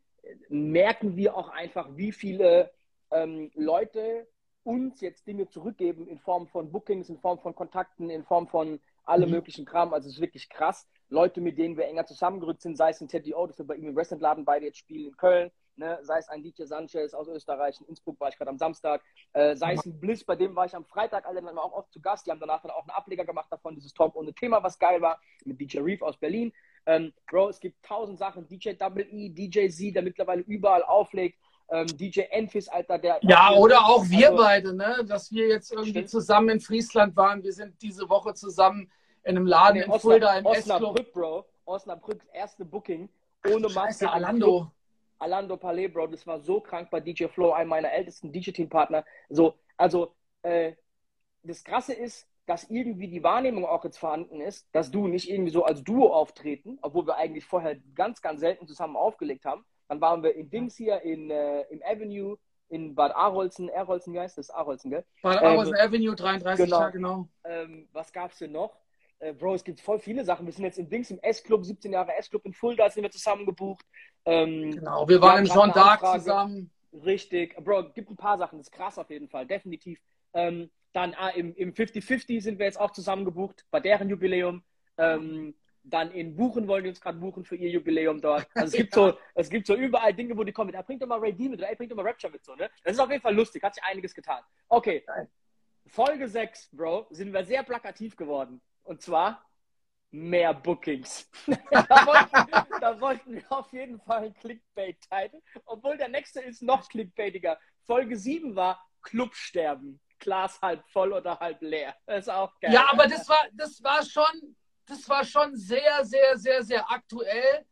A: merken wir auch einfach, wie viele ähm, Leute uns jetzt Dinge zurückgeben in Form von Bookings, in Form von Kontakten, in Form von allem mhm. möglichen Kram. Also es ist wirklich krass. Leute, mit denen wir enger zusammengerückt sind, sei es ein Teddy O, das wir bei ihm im Wrestling-Laden beide jetzt spielen in Köln, ne? sei es ein DJ Sanchez aus Österreich, in Innsbruck war ich gerade am Samstag, äh, sei es ein Bliss, bei dem war ich am Freitag, alle dann auch oft zu Gast, die haben danach dann auch einen Ableger gemacht davon, dieses Talk ohne Thema, was geil war, mit DJ Reef aus Berlin. Ähm, Bro, es gibt tausend Sachen. DJ Double E, DJ Z, der mittlerweile überall auflegt. Ähm, DJ Enfis, Alter, der.
B: Ja, oder auch wir also, beide, ne? Dass wir jetzt irgendwie stimmt. zusammen in Friesland waren. Wir sind diese Woche zusammen in einem Laden nee, in Fulda im
A: Osnabrück, Bro. Osnabrück, erste Booking. Ohne Maske.
B: Alando.
A: Alando Palais, Bro. Das war so krank bei DJ Flow, einem meiner ältesten DJ-Team-Partner. So, also, äh, das Krasse ist, dass irgendwie die Wahrnehmung auch jetzt vorhanden ist, dass du nicht irgendwie so als Duo auftreten, obwohl wir eigentlich vorher ganz, ganz selten zusammen aufgelegt haben. Dann waren wir in Dings hier in, äh, im Avenue in Bad Arolsen, Arolsen, wie heißt das? Arolsen, gell?
B: Bad Arolsen ähm, Avenue 33, genau. ja, genau.
A: Ähm, was gab's denn noch? Äh, Bro, es gibt voll viele Sachen. Wir sind jetzt in Dings im S-Club, 17 Jahre S-Club in Fulda sind wir zusammen gebucht.
B: Ähm, genau, wir waren im Jean d'Arc zusammen.
A: Richtig. Bro, gibt ein paar Sachen, das ist krass auf jeden Fall, definitiv. Ähm, dann ah, im, im 50-50 sind wir jetzt auch zusammen gebucht bei deren Jubiläum. Ähm, dann in Buchen wollen die uns gerade buchen für ihr Jubiläum dort. Also es gibt so, es gibt so überall Dinge, wo die kommen. Er bringt doch mal Ray D mit, er bringt doch mal Rapture mit so, ne? Das ist auf jeden Fall lustig, hat sich einiges getan. Okay. Folge 6, Bro, sind wir sehr plakativ geworden. Und zwar mehr Bookings. da, wollten, da, wollten, wir auf jeden Fall ein Clickbait-Titel, obwohl der nächste ist noch clickbaitiger. Folge 7 war Clubsterben. Glas halb voll oder halb leer. Das ist auch geil.
B: Ja, aber das war, das war schon, das war schon sehr, sehr, sehr, sehr aktuell.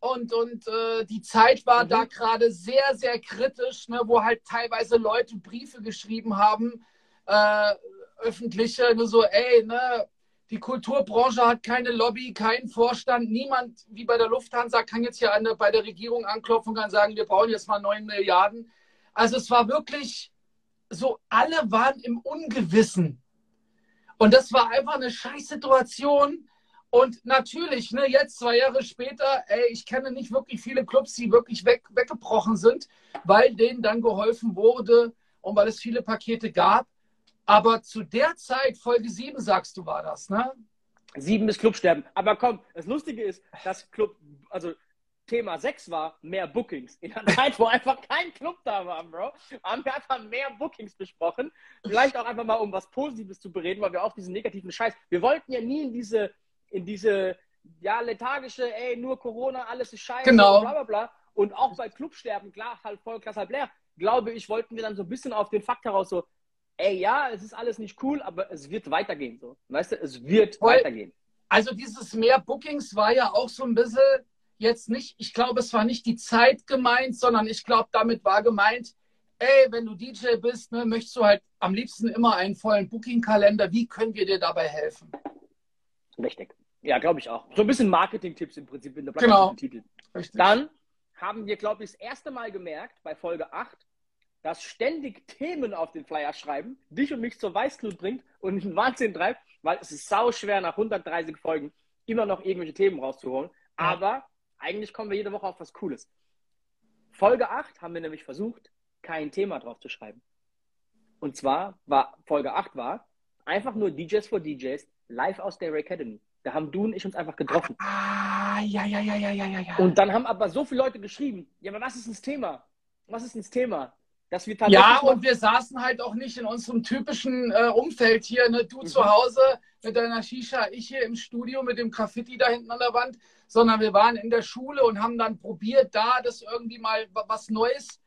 B: Und, und äh, die Zeit war mhm. da gerade sehr, sehr kritisch, ne, wo halt teilweise Leute Briefe geschrieben haben, äh, öffentliche, nur so, ey, ne, die Kulturbranche hat keine Lobby, keinen Vorstand, niemand wie bei der Lufthansa kann jetzt hier eine, bei der Regierung anklopfen und kann sagen, wir brauchen jetzt mal 9 Milliarden. Also es war wirklich so, alle waren im Ungewissen. Und das war einfach eine Scheißsituation. Und natürlich, ne, jetzt zwei Jahre später, ey, ich kenne nicht wirklich viele Clubs, die wirklich weg, weggebrochen sind, weil denen dann geholfen wurde und weil es viele Pakete gab. Aber zu der Zeit, Folge 7, sagst du, war das, ne?
A: Sieben ist Clubsterben. Aber komm, das Lustige ist, dass Club, also Thema 6 war, mehr Bookings. In einer Zeit, wo einfach kein Club da war, Bro, haben wir einfach mehr Bookings besprochen. Vielleicht auch einfach mal, um was Positives zu bereden, weil wir auch diesen negativen Scheiß, wir wollten ja nie in diese, in diese, ja, lethargische, ey, nur Corona, alles ist scheiße,
B: genau.
A: bla, bla, bla. Und auch bei Clubsterben, klar, halb voll, Glas halb leer, glaube ich, wollten wir dann so ein bisschen auf den Fakt heraus so, ey, ja, es ist alles nicht cool, aber es wird weitergehen, so. Weißt du, es wird Voll. weitergehen.
B: Also dieses mehr Bookings war ja auch so ein bisschen jetzt nicht, ich glaube, es war nicht die Zeit gemeint, sondern ich glaube, damit war gemeint, ey, wenn du DJ bist, ne, möchtest du halt am liebsten immer einen vollen Booking-Kalender. Wie können wir dir dabei helfen?
A: Richtig. Ja, glaube ich auch. So ein bisschen Marketing-Tipps im Prinzip in der
B: Genau.
A: Titel.
B: Richtig.
A: Dann haben wir, glaube ich, das erste Mal gemerkt bei Folge 8, dass ständig Themen auf den Flyer schreiben, dich und mich zur Weißglut bringt und einen Wahnsinn treibt, weil es ist sau schwer nach 130 Folgen immer noch irgendwelche Themen rauszuholen. Aber eigentlich kommen wir jede Woche auf was Cooles. Folge 8 haben wir nämlich versucht, kein Thema drauf zu schreiben. Und zwar war Folge 8 war einfach nur DJs for DJs live aus der Academy. Da haben du und ich uns einfach getroffen.
B: Ah, ja, ja, ja, ja, ja, ja.
A: Und dann haben aber so viele Leute geschrieben, ja, aber was ist das Thema? Was ist das Thema? Dass wir tatsächlich
B: Ja, und wir saßen halt auch nicht in unserem typischen äh, Umfeld hier, ne? du
A: Mhm.
B: zu Hause mit deiner Shisha, ich hier im Studio mit dem Graffiti da hinten an der Wand, sondern wir waren in der Schule und haben dann probiert, da das irgendwie mal wa- was Neues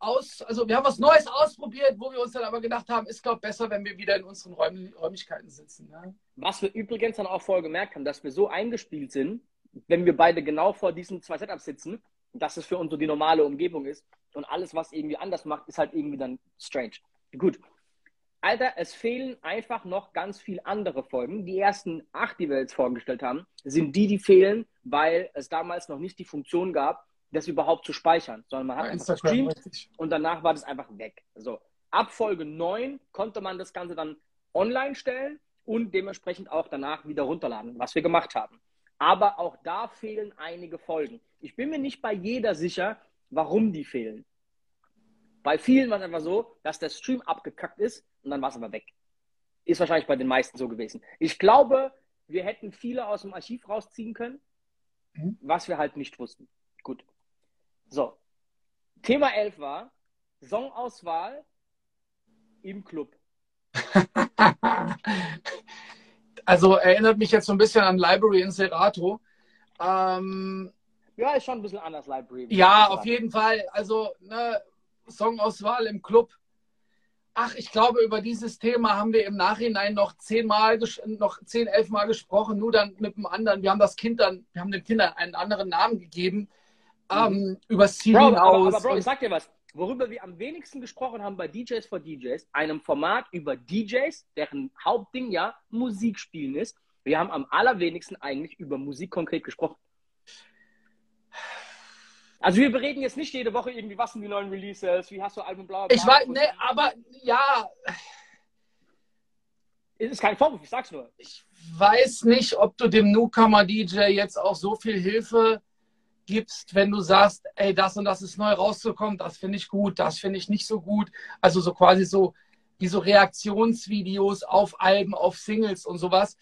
B: aus, also wir haben was Neues ausprobiert, wo wir uns dann aber gedacht haben, ist glaube besser, wenn wir wieder in unseren Räum Räumlichkeiten sitzen. Ne?
A: Was wir übrigens dann auch vorher gemerkt haben, dass wir so eingespielt sind, wenn wir beide genau vor diesen zwei Setups sitzen, dass es für uns so die normale Umgebung ist. Und alles, was irgendwie anders macht, ist halt irgendwie dann strange. Gut. Alter, es fehlen einfach noch ganz viele andere Folgen. Die ersten acht, die wir jetzt vorgestellt haben, sind die, die fehlen, weil es damals noch nicht die Funktion gab, das überhaupt zu speichern, sondern man hat
B: Bei
A: einfach gestreamt und danach war das einfach weg. So, ab Folge 9 konnte man das Ganze dann online stellen und dementsprechend auch danach wieder runterladen, was wir gemacht haben. Aber auch da fehlen einige Folgen. Ich bin mir nicht bei jeder sicher, warum die fehlen. Bei vielen war es einfach so, dass der Stream abgekackt ist und dann war es aber weg. Ist wahrscheinlich bei den meisten so gewesen. Ich glaube, wir hätten viele aus dem Archiv rausziehen können,
B: Mhm.
A: was wir halt nicht wussten. Gut. So. Thema 11 war Songauswahl im Club.
B: Also erinnert mich jetzt so ein bisschen an Library in Serato. Ähm,
A: Ja, ist schon ein bisschen anders, Library.
B: Ja, auf jeden Fall. Also, ne, Songauswahl im Club. Ach, ich glaube, über dieses Thema haben wir im Nachhinein noch zehnmal, noch zehn, elf Mal gesprochen, nur dann mit dem anderen. Wir haben das Kind dann, wir haben den Kindern einen anderen Namen gegeben, ähm, übers Ziel
A: Bro,
B: hinaus.
A: aber, Bro, ich sag dir was. Worüber wir am wenigsten gesprochen haben bei DJs for DJs, einem Format über DJs, deren Hauptding ja Musik spielen ist. Wir haben am allerwenigsten eigentlich über Musik konkret gesprochen. Also wir bereden jetzt nicht jede Woche irgendwie, was sind die neuen Releases, wie hast du Album bla bla.
B: ich weiß, ne, aber ja,
A: Es ist kein Vorwurf, ich sag's nur.
B: ich weiß nicht, ob du dem Newcomer-DJ jetzt auch so viel Hilfe gibst, wenn du sagst, ey, das und das ist neu rauszukommen, das finde ich gut, das finde ich nicht so gut. Also so quasi so wie so Reaktionsvideos auf Alben, auf Singles und sowas.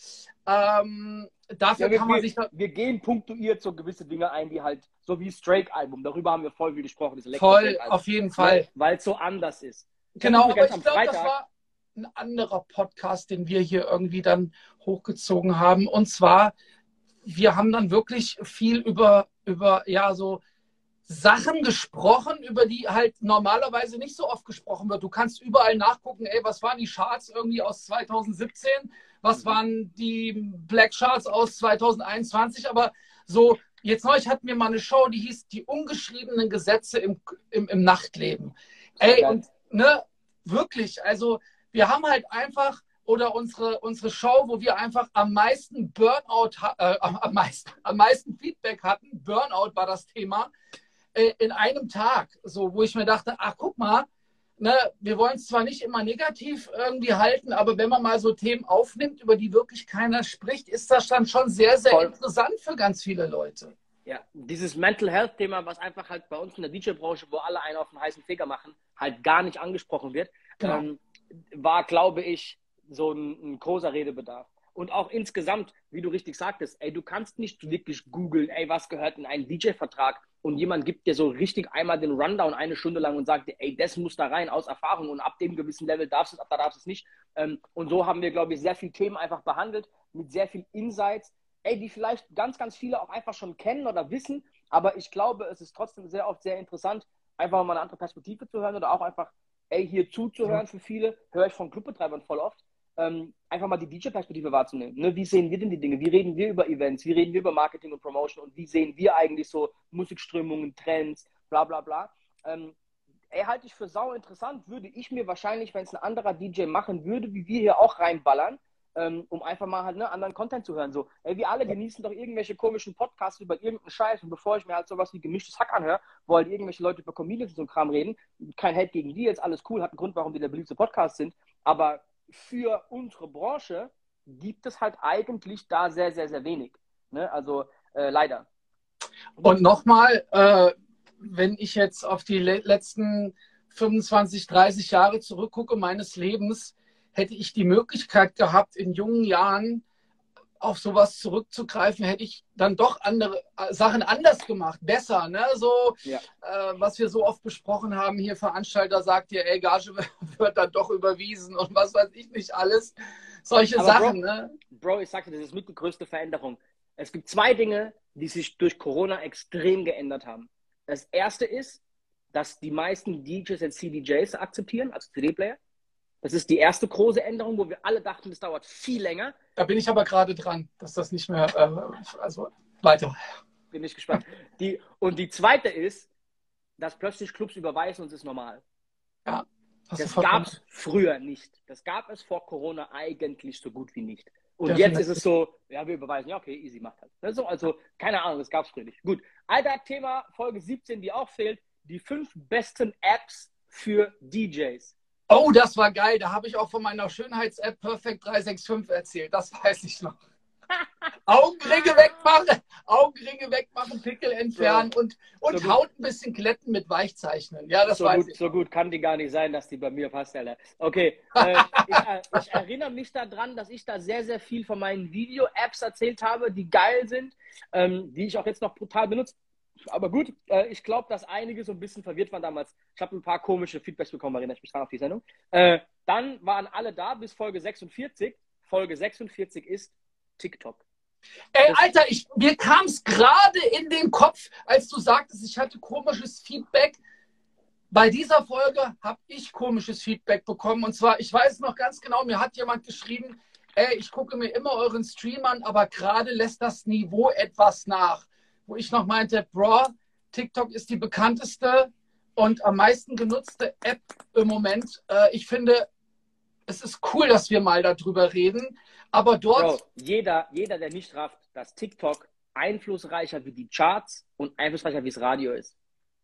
B: Ähm, dafür
A: Ja, wir,
B: kann man
A: wir,
B: sich
A: wir gehen punktuiert so gewisse Dinge ein, die halt, so wie das Drake-Album, darüber haben wir voll viel gesprochen,
B: voll auf jeden Fall.
A: Weil es so anders ist. Ich
B: Genau, aber ich glaube, das war ein anderer Podcast, den wir hier irgendwie dann hochgezogen haben. Und zwar, wir haben dann wirklich viel über, über ja, so Sachen gesprochen, über die halt normalerweise nicht so oft gesprochen wird. Du kannst überall nachgucken, ey, was waren die Charts irgendwie aus 2017? Was
A: Mhm.
B: waren die Black Charts aus 2021? Aber so, jetzt neulich hatten wir mal eine Show, die hieß Die ungeschriebenen Gesetze im, im, im Nachtleben. Ey, und ne, wirklich, also wir haben halt einfach oder unsere, unsere Show, wo wir einfach am meisten Burnout, äh, am, am, meisten, am meisten Feedback hatten, Burnout war das Thema, äh, in einem Tag, so wo ich mir dachte, ach guck mal, ne, wir wollen es zwar nicht immer negativ irgendwie halten, aber wenn man mal so Themen aufnimmt, über die wirklich keiner spricht, ist das dann schon sehr, sehr
A: Voll.
B: interessant für ganz viele Leute.
A: Ja, dieses Mental Health Thema, was einfach halt bei uns in der DJ-Branche, wo alle einen auf den heißen Finger machen, halt gar nicht angesprochen wird,
B: Genau.
A: ähm, war, glaube ich, so ein, ein großer Redebedarf. Und auch insgesamt, wie du richtig sagtest, ey, du kannst nicht wirklich googeln, ey, was gehört in einen DJ-Vertrag und jemand gibt dir so richtig einmal den Rundown eine Stunde lang und sagt dir, ey, das muss da rein aus Erfahrung und ab dem gewissen Level darfst du es, ab da darfst du es nicht. Ähm, und so haben wir, glaube ich, sehr viele Themen einfach behandelt, mit sehr viel Insights, ey, die vielleicht ganz, ganz viele auch einfach schon kennen oder wissen, aber ich glaube, es ist trotzdem sehr oft sehr interessant, einfach mal eine andere Perspektive zu hören oder auch einfach, ey, hier zuzuhören für viele, höre ich von Clubbetreibern voll oft, ähm, einfach mal die DJ-Perspektive wahrzunehmen. Ne? Wie sehen wir denn die Dinge? Wie reden wir über Events? Wie reden wir über Marketing und Promotion? Und wie sehen wir eigentlich so Musikströmungen, Trends, bla bla bla? Ähm, ey, halte ich für sau interessant, würde ich mir wahrscheinlich, wenn es ein anderer DJ machen würde, wie wir hier auch reinballern, ähm, um einfach mal halt ne, anderen Content zu hören. So, ey, wir alle genießen doch irgendwelche komischen Podcasts über irgendeinen Scheiß und bevor ich mir halt sowas wie gemischtes Hack anhöre, wo halt irgendwelche Leute über Comedians und so Kram reden, kein Hate gegen die jetzt, alles cool, hat einen Grund, warum die der beliebte Podcast sind, aber für unsere Branche gibt es halt eigentlich da sehr, sehr, sehr wenig. Ne? Also äh, leider.
B: Und nochmal, äh, wenn ich jetzt auf die le letzten 25, 30 Jahre zurückgucke meines Lebens, hätte ich die Möglichkeit gehabt, in jungen Jahren auf sowas zurückzugreifen, hätte ich dann doch andere äh, Sachen anders gemacht, besser. Ne? So, ja. äh, was wir so oft besprochen haben, hier Veranstalter sagt dir, ey, Gage wird dann doch überwiesen und was weiß ich nicht alles. Solche Aber Sachen.
A: Bro,
B: ne?
A: Bro, ich sagte, das ist mit die größte Veränderung. Es gibt zwei Dinge, die sich durch Corona extrem geändert haben. Das erste ist, dass die meisten DJs jetzt CDJs akzeptieren, also CD-Player. Das ist die erste große Änderung, wo wir alle dachten, das dauert viel länger.
B: Da bin ich aber gerade dran, dass das nicht mehr, äh, also weiter.
A: Bin ich gespannt. Die, und die zweite ist, dass plötzlich Clubs überweisen und es ist normal.
B: Ja.
A: Das gab es früher nicht. Das gab es vor Corona eigentlich so gut wie nicht. Und Definitiv. jetzt ist es so, ja, wir überweisen, ja, okay, easy, macht halt. Also, also keine Ahnung, das gab es früher nicht. Gut. Alter, Thema Folge 17, die auch fehlt, die fünf besten Apps für DJs.
B: Oh, das war geil. Da habe ich auch von meiner Schönheits-App Perfect 365 erzählt. Das weiß ich noch. Augenringe wegmachen, Augenringe wegmachen, Pickel entfernen so, und, und so Haut ein bisschen glätten mit Weichzeichnen. Ja, das
A: so
B: weiß
A: gut,
B: ich.
A: So gut kann die gar nicht sein, dass die bei mir passt, Alter. Okay, äh, ich, äh, ich, erinnere mich daran, dass ich da sehr, sehr viel von meinen Video-Apps erzählt habe, die geil sind, ähm, die ich auch jetzt noch brutal benutze. Aber gut, äh, ich glaube, dass einige so ein bisschen verwirrt waren damals. Ich habe ein paar komische Feedbacks bekommen, erinnere ich mich dran auf die Sendung. Äh, dann waren alle da bis Folge 46. Folge 46 ist TikTok.
B: Ey, Alter, ich, mir kam es gerade in den Kopf, als du sagtest, ich hatte komisches Feedback. Bei dieser Folge habe ich komisches Feedback bekommen. Und zwar, ich weiß noch ganz genau, mir hat jemand geschrieben, ey, ich gucke mir immer euren Stream an, aber gerade lässt das Niveau etwas nach. Wo ich noch meinte, Bro, TikTok ist die bekannteste und am meisten genutzte App im Moment. Äh, ich finde, es ist cool, dass wir mal darüber reden. Aber dort. Bro,
A: jeder, jeder, der nicht rafft, dass TikTok einflussreicher wie die Charts und einflussreicher wie das Radio ist.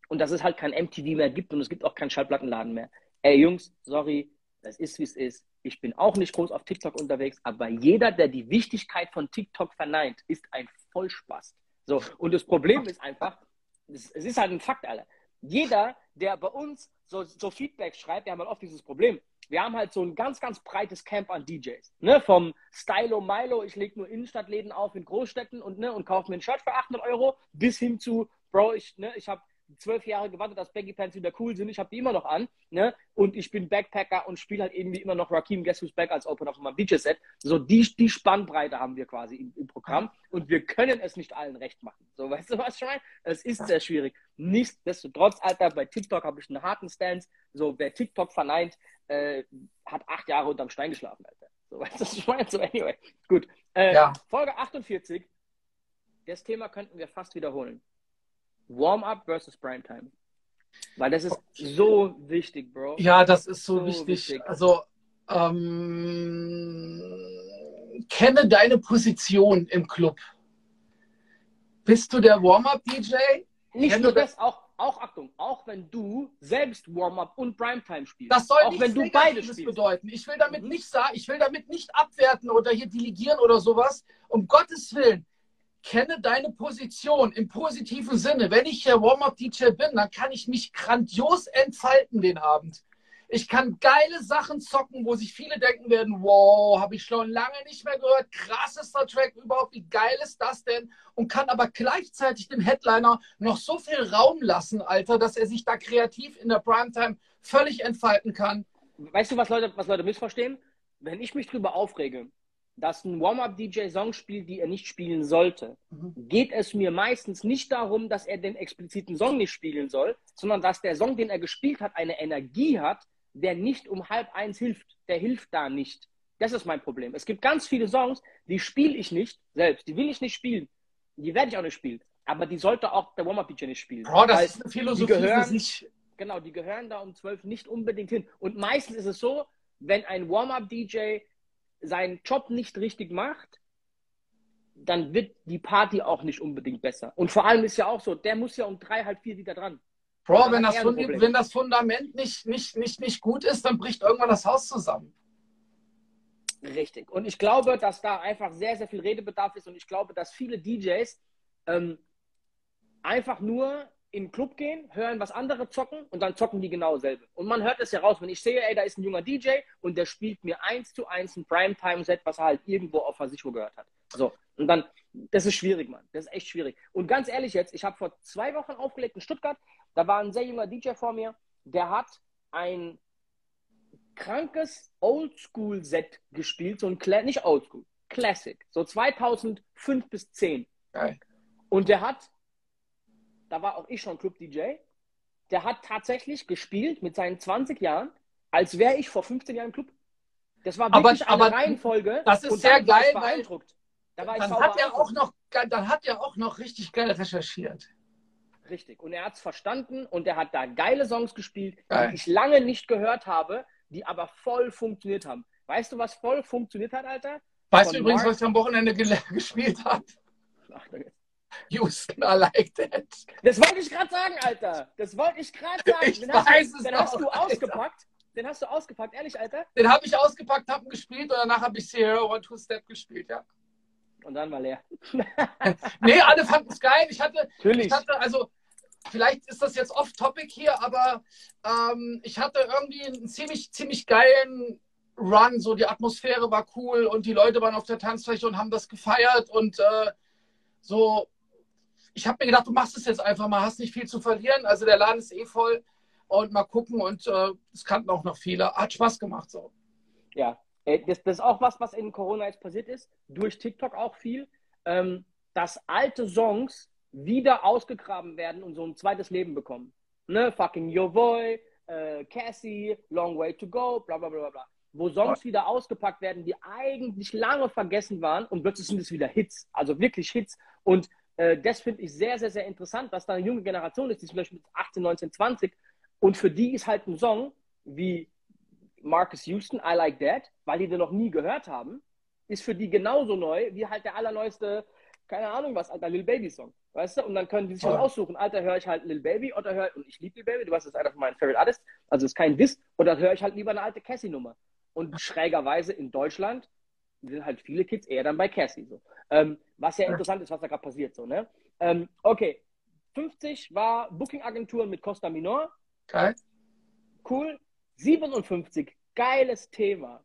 A: Und dass es halt kein MTV mehr gibt und es gibt auch keinen Schallplattenladen mehr. Ey, Jungs, sorry, das ist wie es ist. Ich bin auch nicht groß auf TikTok unterwegs, aber jeder, der die Wichtigkeit von TikTok verneint, ist ein Vollspaß. So, und das Problem ist einfach, es, es ist halt ein Fakt, Alter. Jeder, der bei uns so, so Feedback schreibt, wir haben halt oft dieses Problem wir haben halt so ein ganz, ganz breites Camp an DJs. Ne? Vom Stylo Milo, ich lege nur Innenstadtläden auf in Großstädten und, ne, und kaufe mir ein Shirt für 800 Euro, bis hin zu, Bro, ich, ne, ich habe zwölf Jahre gewartet, dass Baggy Pants wieder cool sind. Ich habe die immer noch an. Ne? Und ich bin Backpacker und spiele halt irgendwie immer noch Rakim Guess Who's Back als Opener von meinem DJ-Set. So die, die Spannbreite haben wir quasi im, im, Programm und wir können es nicht allen recht machen. So, weißt du, was ich meine? Es ist sehr schwierig. Nichtsdestotrotz, Alter, bei TikTok habe ich einen harten Stance. So, wer TikTok verneint, äh, hat acht Jahre unterm Stein geschlafen, Alter. So, weißt du, was ich meine? So, anyway. Gut. Äh, ja. Folge 48. Das Thema könnten wir fast wiederholen. Warm-up versus Primetime. Weil das ist so wichtig, Bro.
B: Ja, das ist so, so wichtig. wichtig. Also, ähm, kenne deine Position im Club. Bist du der Warm-up-DJ?
A: Nicht nur das, auch, auch Achtung, auch wenn du selbst Warm-up und Primetime spielst.
B: Das soll
A: auch
B: wenn du beide spielst. bedeuten. Ich will damit mhm. nicht sagen, ich will damit nicht abwerten oder hier delegieren oder sowas. Um Gottes Willen kenne deine Position im positiven Sinne. Wenn ich hier Warm-Up-DJ bin, dann kann ich mich grandios entfalten den Abend. Ich kann geile Sachen zocken, wo sich viele denken werden, wow, habe ich schon lange nicht mehr gehört, krassester Track überhaupt, wie geil ist das denn? Und kann aber gleichzeitig dem Headliner noch so viel Raum lassen, Alter, dass er sich da kreativ in der Primetime völlig entfalten kann.
A: Weißt du, was Leute, was Leute missverstehen? Wenn ich mich drüber aufrege, dass ein Warm-Up-DJ Song spielt, die er nicht spielen sollte, mhm. geht es mir meistens nicht darum, dass er den expliziten Song nicht spielen soll, sondern dass der Song, den er gespielt hat, eine Energie hat, der nicht um halb eins hilft. Der hilft da nicht. Das ist mein Problem. Es gibt ganz viele Songs, die spiele ich nicht selbst. Die will ich nicht spielen. Die werde ich auch nicht spielen. Aber die sollte auch der Warm-Up-DJ nicht spielen.
B: Bro, das ist eine Philosophie
A: die gehören, genau, die gehören da um 12 nicht unbedingt hin. Und meistens ist es so, wenn ein Warm-up-DJ seinen Job nicht richtig macht, dann wird die Party auch nicht unbedingt besser. Und vor allem ist ja auch so, der muss ja um drei, halb vier wieder dran.
B: Bro, wenn das, wenn das Fundament nicht, nicht, nicht, nicht gut ist, dann bricht irgendwann das Haus zusammen.
A: Richtig. Und ich glaube, dass da einfach sehr, sehr viel Redebedarf ist und ich glaube, dass viele DJs ähm, einfach nur in den Club gehen, hören, was andere zocken und dann zocken die genau selbe. Und man hört es ja raus, wenn ich sehe, ey, da ist ein junger DJ und der spielt mir eins zu eins ein Primetime-Set, was er halt irgendwo auf Versicherung gehört hat. So, und dann, das ist schwierig, Mann. Das ist echt schwierig. Und ganz ehrlich jetzt, ich habe vor zwei Wochen aufgelegt in Stuttgart, da war ein sehr junger DJ vor mir, der hat ein krankes Oldschool-Set gespielt, so ein, Cla nicht Oldschool, Classic, so 2005 bis 10. Geil. Und der hat, da war auch ich schon Club-DJ, der hat tatsächlich gespielt mit seinen 20 Jahren, als wäre ich vor 15 Jahren im Club. Das war wirklich aber, eine aber Reihenfolge.
B: Das ist sehr geil, weil da war dann, hat er auch noch, dann hat er auch noch richtig geil recherchiert.
A: Richtig. Und er hat es verstanden und er hat da geile Songs gespielt, geil. die ich lange nicht gehört habe, die aber voll funktioniert haben. Weißt du, was voll funktioniert hat, Alter?
B: Weißt Von du übrigens, Mark was ich am Wochenende gespielt habe? Ach, Houston, I like that.
A: Das wollte ich gerade sagen, Alter. Das wollte ich gerade sagen.
B: Ich den weiß
A: hast, es Den hast du Alter. ausgepackt. Den hast du ausgepackt, ehrlich, Alter?
B: Den habe ich ausgepackt, habe gespielt und danach habe ich Sierra One Two Step gespielt, ja.
A: Und dann war leer.
B: nee, alle fanden es geil. Ich hatte, Natürlich. ich hatte, also vielleicht ist das jetzt off-topic hier, aber ähm, ich hatte irgendwie einen ziemlich, ziemlich geilen Run. So die Atmosphäre war cool und die Leute waren auf der Tanzfläche und haben das gefeiert und äh, so. Ich habe mir gedacht, du machst es jetzt einfach mal, hast nicht viel zu verlieren. Also der Laden ist eh voll und mal gucken und äh, es kannten auch noch viele. Hat Spaß gemacht so.
A: Ja, äh, das, das, ist auch was, was in Corona jetzt passiert ist, durch TikTok auch viel, ähm, dass alte Songs wieder ausgegraben werden und so ein zweites Leben bekommen. Ne? Fucking Your Boy, äh, Cassie, Long Way to Go, bla bla bla bla. Wo Songs wieder ausgepackt werden, die eigentlich lange vergessen waren und plötzlich sind es wieder Hits, also wirklich Hits. Und äh, das finde ich sehr, sehr, sehr interessant, dass da eine junge Generation ist, die zum Beispiel mit 18, 19, 20 und für die ist halt ein Song wie Marcus Houston, I Like That, weil die den noch nie gehört haben, ist für die genauso neu wie halt der allerneueste, keine Ahnung was, alter Lil Baby Song. Weißt du? Und dann können die sich halt aussuchen, alter, höre ich halt Lil Baby oder höre und ich liebe Lil Baby, du weißt, das ist einer von meinen Favorite Artists, also ist kein Diss, oder höre ich halt lieber eine alte Cassie-Nummer. Und schrägerweise in Deutschland sind halt viele Kids eher dann bei Cassie. So. Ähm, was ja interessant ist, was da gerade passiert. So, ne? Ähm, okay, 50 war Booking-Agenturen mit Costa Minor.
B: Geil.
A: Cool. 57, geiles Thema.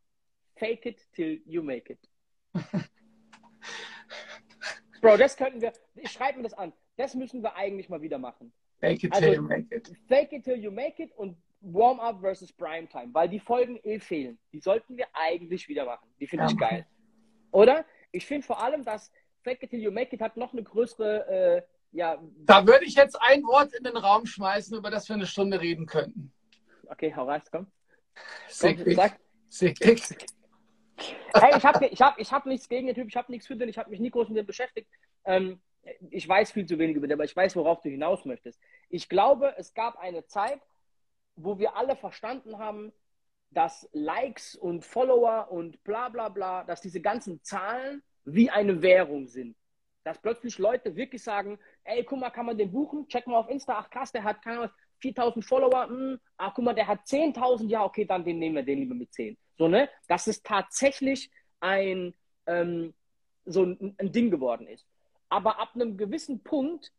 A: Fake it till you make it. Bro, das könnten wir, ich schreibe mir das an. Das müssen wir eigentlich mal wieder machen.
B: Fake it also, till you make it.
A: Fake it till you make it und Warm-up versus Primetime, weil die Folgen eh fehlen. Die sollten wir eigentlich wieder machen. Die finde ja, ich geil. Oder? Ich finde vor allem, dass Fake it till you make it hat noch eine größere, äh, ja.
B: Da würde ich jetzt ein Wort in den Raum schmeißen, über das wir eine Stunde reden könnten.
A: Okay, hau rein, komm.
B: Sickig.
A: Sickig. Hey, ich habe ich hab, ich hab nichts gegen den Typ, ich habe nichts für den, ich habe mich nie groß mit dem beschäftigt. Ähm, ich weiß viel zu wenig über den, aber ich weiß, worauf du hinaus möchtest. Ich glaube, es gab eine Zeit, wo wir alle verstanden haben, dass Likes und Follower und bla bla bla, dass diese ganzen Zahlen wie eine Währung sind. Dass plötzlich Leute wirklich sagen, ey, guck mal, kann man den buchen? Check mal auf Insta, ach krass, der hat keine Ahnung, 4000 Follower, mh, hm, ah, guck mal, der hat 10.000, ja, okay, dann den nehmen wir den lieber mit 10. So, ne? Dass es tatsächlich ein, ähm, so ein, ein Ding geworden ist. Aber ab einem gewissen Punkt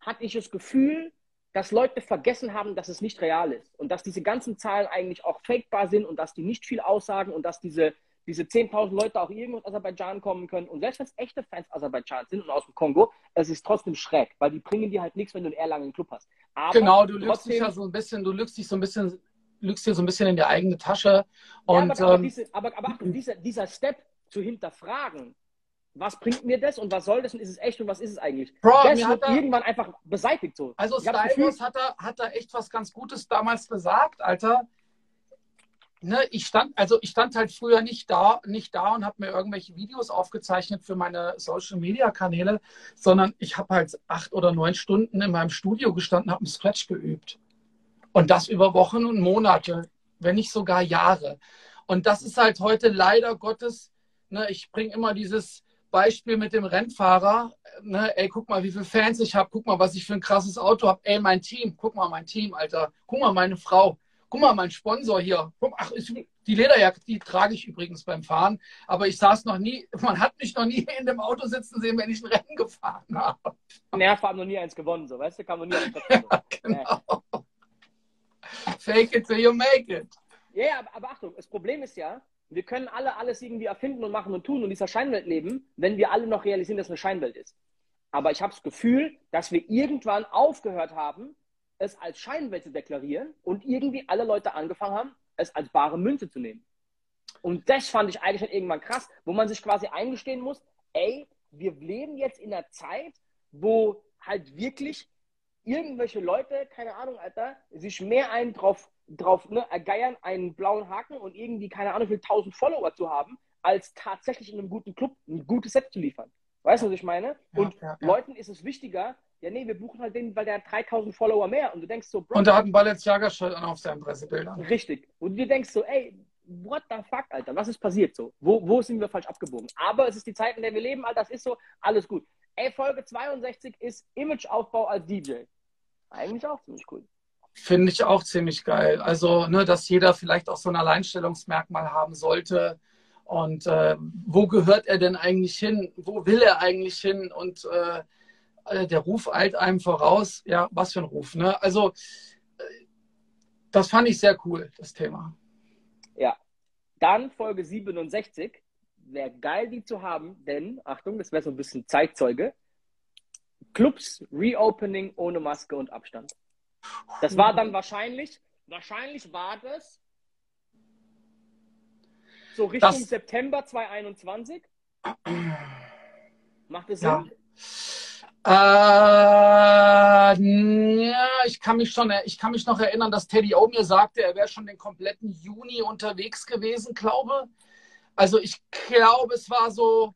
A: hatte ich das Gefühl, dass Leute vergessen haben, dass es nicht real ist und dass diese ganzen Zahlen eigentlich auch fakebar sind und dass die nicht viel aussagen und dass diese diese 10.000 Leute auch irgendwo aus Aserbaidschan kommen können. Und selbst wenn es echte Fans Aserbaidschan sind und aus dem Kongo, es ist trotzdem schräg, weil die bringen dir halt nichts, wenn du einen Erlangen Club hast.
B: Aber genau, du lügst dich ja so ein bisschen, du lügst dich so ein bisschen, lügst dir so ein bisschen in die eigene Tasche. Und,
A: ja, aber, ähm, diese, aber, aber Achtung, dieser, dieser Step zu hinterfragen, was bringt mir das und was soll das und ist es echt und was ist es eigentlich?
B: Bro,
A: das wird er, irgendwann einfach beseitigt so.
B: Also Stylus hat da, hat da echt was ganz Gutes damals gesagt, Alter ne, ich stand, also ich stand halt früher nicht da, nicht da und habe mir irgendwelche Videos aufgezeichnet für meine Social Media Kanäle, sondern ich habe halt acht oder neun Stunden in meinem Studio gestanden, habe einen Scratch geübt. Und das über Wochen und Monate, wenn nicht sogar Jahre. Und das ist halt heute leider Gottes, ne, ich bringe immer dieses Beispiel mit dem Rennfahrer, ne, ey, guck mal, wie viele Fans ich habe, guck mal, was ich für ein krasses Auto habe, ey, mein Team, guck mal, mein Team, Alter, guck mal, meine Frau, guck mal, mein Sponsor hier, ach, ist, die Lederjacke, die trage ich übrigens beim Fahren, aber ich saß noch nie, man hat mich noch nie in dem Auto sitzen sehen, wenn ich ein Rennen gefahren habe.
A: Nerv haben noch nie eins gewonnen, so, weißt du, kann man nie eins
B: ja, genau. Fake it till you make it.
A: Ja, yeah, aber, aber Achtung, das Problem ist ja, wir können alle alles irgendwie erfinden und machen und tun und in dieser Scheinwelt leben, wenn wir alle noch realisieren, dass es eine Scheinwelt ist. Aber ich habe das Gefühl, dass wir irgendwann aufgehört haben, es als Scheinwelt zu deklarieren und irgendwie alle Leute angefangen haben, es als bare Münze zu nehmen. Und das fand ich eigentlich schon irgendwann krass, wo man sich quasi eingestehen muss, ey, wir leben jetzt in einer Zeit, wo halt wirklich irgendwelche Leute, keine Ahnung, Alter, sich mehr einen drauf, drauf ne, ergeiern, einen blauen Haken und irgendwie, keine Ahnung, wie tausend Follower zu haben, als tatsächlich in einem guten Club ein gutes Set zu liefern. Weißt du, was ich meine? Und ja, ja. Leuten ist es wichtiger, ja, nee, wir buchen halt den, weil der hat 3000 Follower mehr. Und du denkst so,
B: Bro. Und da hat ein Balenciaga-Shirt auf seinen Pressebildern.
A: Richtig. Und du denkst so, ey, what the fuck, Alter, was ist passiert so? Wo, wo sind wir falsch abgebogen? Aber es ist die Zeit, in der wir leben, Alter, das ist so, alles gut. Ey, Folge 62 ist Imageaufbau als DJ. Eigentlich auch ziemlich cool.
B: Finde ich auch ziemlich geil. Also, ne, dass jeder vielleicht auch so ein Alleinstellungsmerkmal haben sollte. Und äh, wo gehört er denn eigentlich hin? Wo will er eigentlich hin? Und äh, äh, der Ruf eilt einem voraus. Ja, was für ein Ruf. Ne? Also, äh, das fand ich sehr cool, das Thema.
A: Ja. Dann Folge 67. Wäre geil, die zu haben, denn, Achtung, das wäre so ein bisschen Zeitzeuge. Clubs Reopening ohne Maske und Abstand. Das war dann wahrscheinlich, wahrscheinlich war das so Richtung das, September 2021. Macht es
B: ja. Sinn? Äh, ja, ich kann mich schon, ich kann mich noch erinnern, dass Teddy O mir sagte, er wäre schon den kompletten Juni unterwegs gewesen, glaube. Also ich glaube, es war so.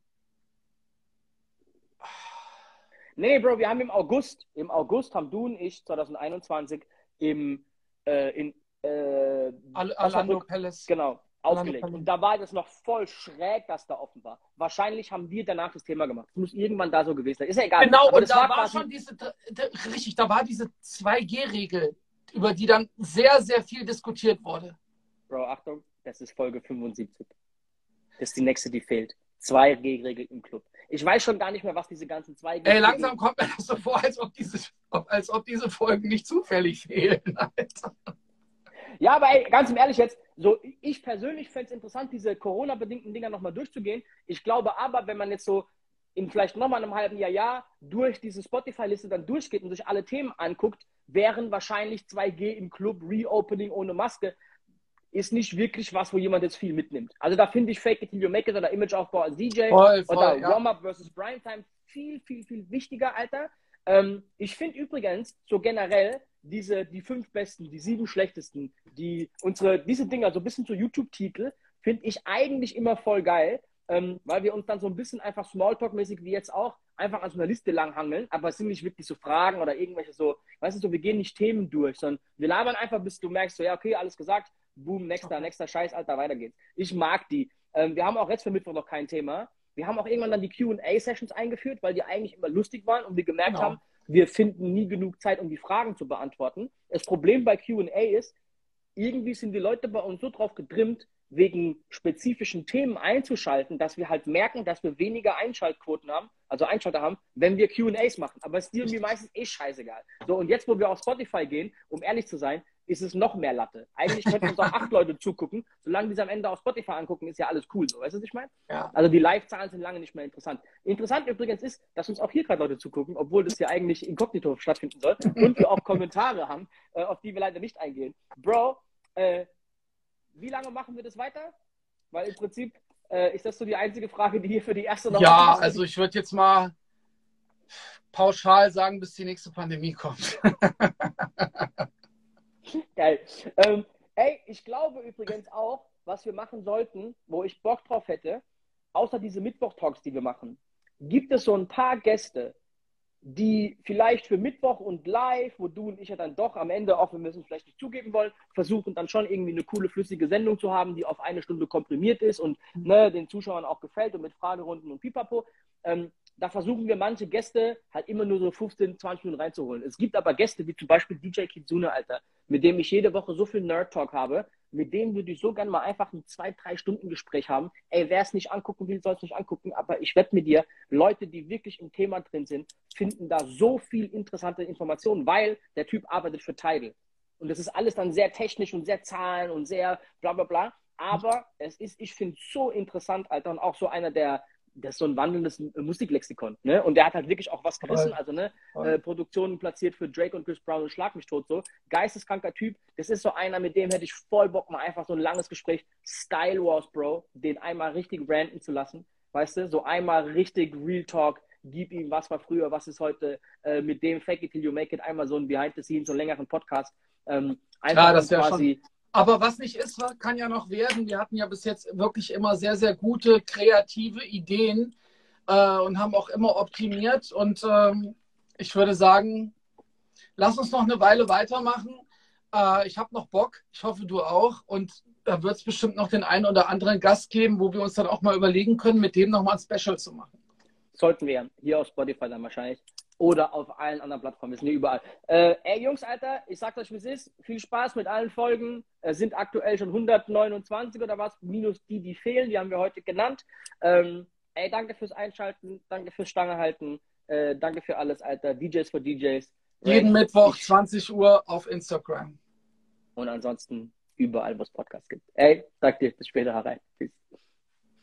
A: Nee, Bro, wir haben im August, im August haben du und ich 2021 im äh, in äh,
B: Orlando Palace.
A: Genau, aufgelegt. Und da war das noch voll schräg, dass da offen war. Wahrscheinlich haben wir danach das Thema gemacht. Es muss irgendwann da so gewesen sein. Ist ja egal.
B: Genau, Aber und da war, war schon diese, richtig, da war diese 2G-Regel, über die dann sehr, sehr viel diskutiert wurde.
A: Bro, Achtung, das ist Folge 75. Das ist die nächste, die fehlt. 2G-Regel im Club. Ich weiß schon gar nicht mehr, was diese ganzen 2G.
B: Ey, langsam kommt mir das so vor, als ob diese, als ob diese Folgen nicht zufällig fehlen. Alter.
A: Ja, aber ey, ganz im Ehrlich jetzt, so ich persönlich fände es interessant, diese Corona-bedingten Dinger nochmal durchzugehen. Ich glaube aber, wenn man jetzt so in vielleicht nochmal einem halben Jahr, Jahr durch diese Spotify-Liste dann durchgeht und sich alle Themen anguckt, wären wahrscheinlich 2G im Club, Reopening ohne Maske, ist nicht wirklich was, wo jemand jetzt viel mitnimmt. Also da finde ich Fake It Till You Make It oder Imageaufbau als DJ voll, voll, oder ja. Warm-Up versus Time viel, viel, viel wichtiger, Alter. Ähm, ich finde übrigens so generell diese, die fünf besten, die sieben schlechtesten, die unsere, diese Dinger, so ein bisschen zu YouTube-Titel, finde ich eigentlich immer voll geil, ähm, weil wir uns dann so ein bisschen einfach Smalltalk-mäßig wie jetzt auch einfach an so einer Liste langhangeln, aber es sind nicht wirklich so Fragen oder irgendwelche so, weißt du, so, wir gehen nicht Themen durch, sondern wir labern einfach, bis du merkst, so, ja, okay, alles gesagt, boom, nächster, nächster Scheiß, Alter, weiter geht's. Ich mag die. Ähm, wir haben auch jetzt für Mittwoch noch kein Thema. Wir haben auch irgendwann dann die QA-Sessions eingeführt, weil die eigentlich immer lustig waren und wir gemerkt genau. haben, wir finden nie genug Zeit, um die Fragen zu beantworten. Das Problem bei QA ist, irgendwie sind die Leute bei uns so drauf getrimmt, wegen spezifischen Themen einzuschalten, dass wir halt merken, dass wir weniger Einschaltquoten haben, also Einschalter haben, wenn wir QAs machen. Aber es ist irgendwie meistens eh scheißegal. So, und jetzt, wo wir auf Spotify gehen, um ehrlich zu sein, ist es noch mehr Latte. Eigentlich könnten uns auch acht Leute zugucken. Solange die es am Ende auf Spotify angucken, ist ja alles cool. So, weißt du, was ich meine? Ja. Also die Live-Zahlen sind lange nicht mehr interessant. Interessant übrigens ist, dass uns auch hier gerade Leute zugucken, obwohl das ja eigentlich inkognito stattfinden soll. Und wir auch Kommentare haben, äh, auf die wir leider nicht eingehen. Bro, äh, wie lange machen wir das weiter? Weil im Prinzip äh, ist das so die einzige Frage, die hier für die erste
B: noch Ja, also ich würde jetzt mal pauschal sagen, bis die nächste Pandemie kommt.
A: Geil. Ähm, ey, ich glaube übrigens auch, was wir machen sollten, wo ich Bock drauf hätte, außer diese Mittwoch-Talks, die wir machen, gibt es so ein paar Gäste, die vielleicht für Mittwoch und live, wo du und ich ja dann doch am Ende, auch wir müssen es vielleicht nicht zugeben wollen, versuchen dann schon irgendwie eine coole, flüssige Sendung zu haben, die auf eine Stunde komprimiert ist und ne, den Zuschauern auch gefällt und mit Fragerunden und Pipapo. Ähm, da versuchen wir manche Gäste halt immer nur so 15, 20 Minuten reinzuholen. Es gibt aber Gäste, wie zum Beispiel DJ Kitsune, Alter, mit dem ich jede Woche so viel Nerd-Talk habe, mit dem würde ich so gerne mal einfach ein zwei, drei Stunden Gespräch haben. Ey, wer es nicht angucken will, soll es nicht angucken. Aber ich wette mit dir, Leute, die wirklich im Thema drin sind, finden da so viel interessante Informationen, weil der Typ arbeitet für Tidal. Und das ist alles dann sehr technisch und sehr Zahlen und sehr bla bla bla. Aber es ist, ich finde es so interessant, Alter, und auch so einer der, das ist so ein wandelndes Musiklexikon. Ne? Und der hat halt wirklich auch was gerissen. Also ne, äh, Produktionen platziert für Drake und Chris Brown und Schlag mich tot so. Geisteskranker Typ. Das ist so einer, mit dem hätte ich voll Bock, mal einfach so ein langes Gespräch. Style Wars, Bro. Den einmal richtig ranten zu lassen. Weißt du? So einmal richtig Real Talk. Gib ihm, was war früher, was ist heute. Äh, mit dem Fake It Till You Make It. Einmal so ein Behind the Scenes, so einen längeren Podcast. Ähm, einfach
B: Klar, das quasi. Schon aber was nicht ist, kann ja noch werden. Wir hatten ja bis jetzt wirklich immer sehr, sehr gute kreative Ideen äh, und haben auch immer optimiert. Und ähm, ich würde sagen, lass uns noch eine Weile weitermachen. Äh, ich habe noch Bock. Ich hoffe, du auch. Und da wird es bestimmt noch den einen oder anderen Gast geben, wo wir uns dann auch mal überlegen können, mit dem nochmal ein Special zu machen.
A: Sollten wir. Hier auf Spotify dann wahrscheinlich oder auf allen anderen Plattformen. Wir sind hier überall. Äh, ey, Jungs, Alter, ich sag euch, wie es ist. Viel Spaß mit allen Folgen. Es sind aktuell schon 129 oder was, minus die, die fehlen. Die haben wir heute genannt. Ähm, ey, danke fürs Einschalten, danke fürs Stange halten, äh, danke für alles, Alter. DJs für DJs.
B: Jeden Ray, Mittwoch, ich. 20 Uhr auf Instagram.
A: Und ansonsten überall, wo es Podcasts gibt. Ey, sag dir, bis später herein. Peace.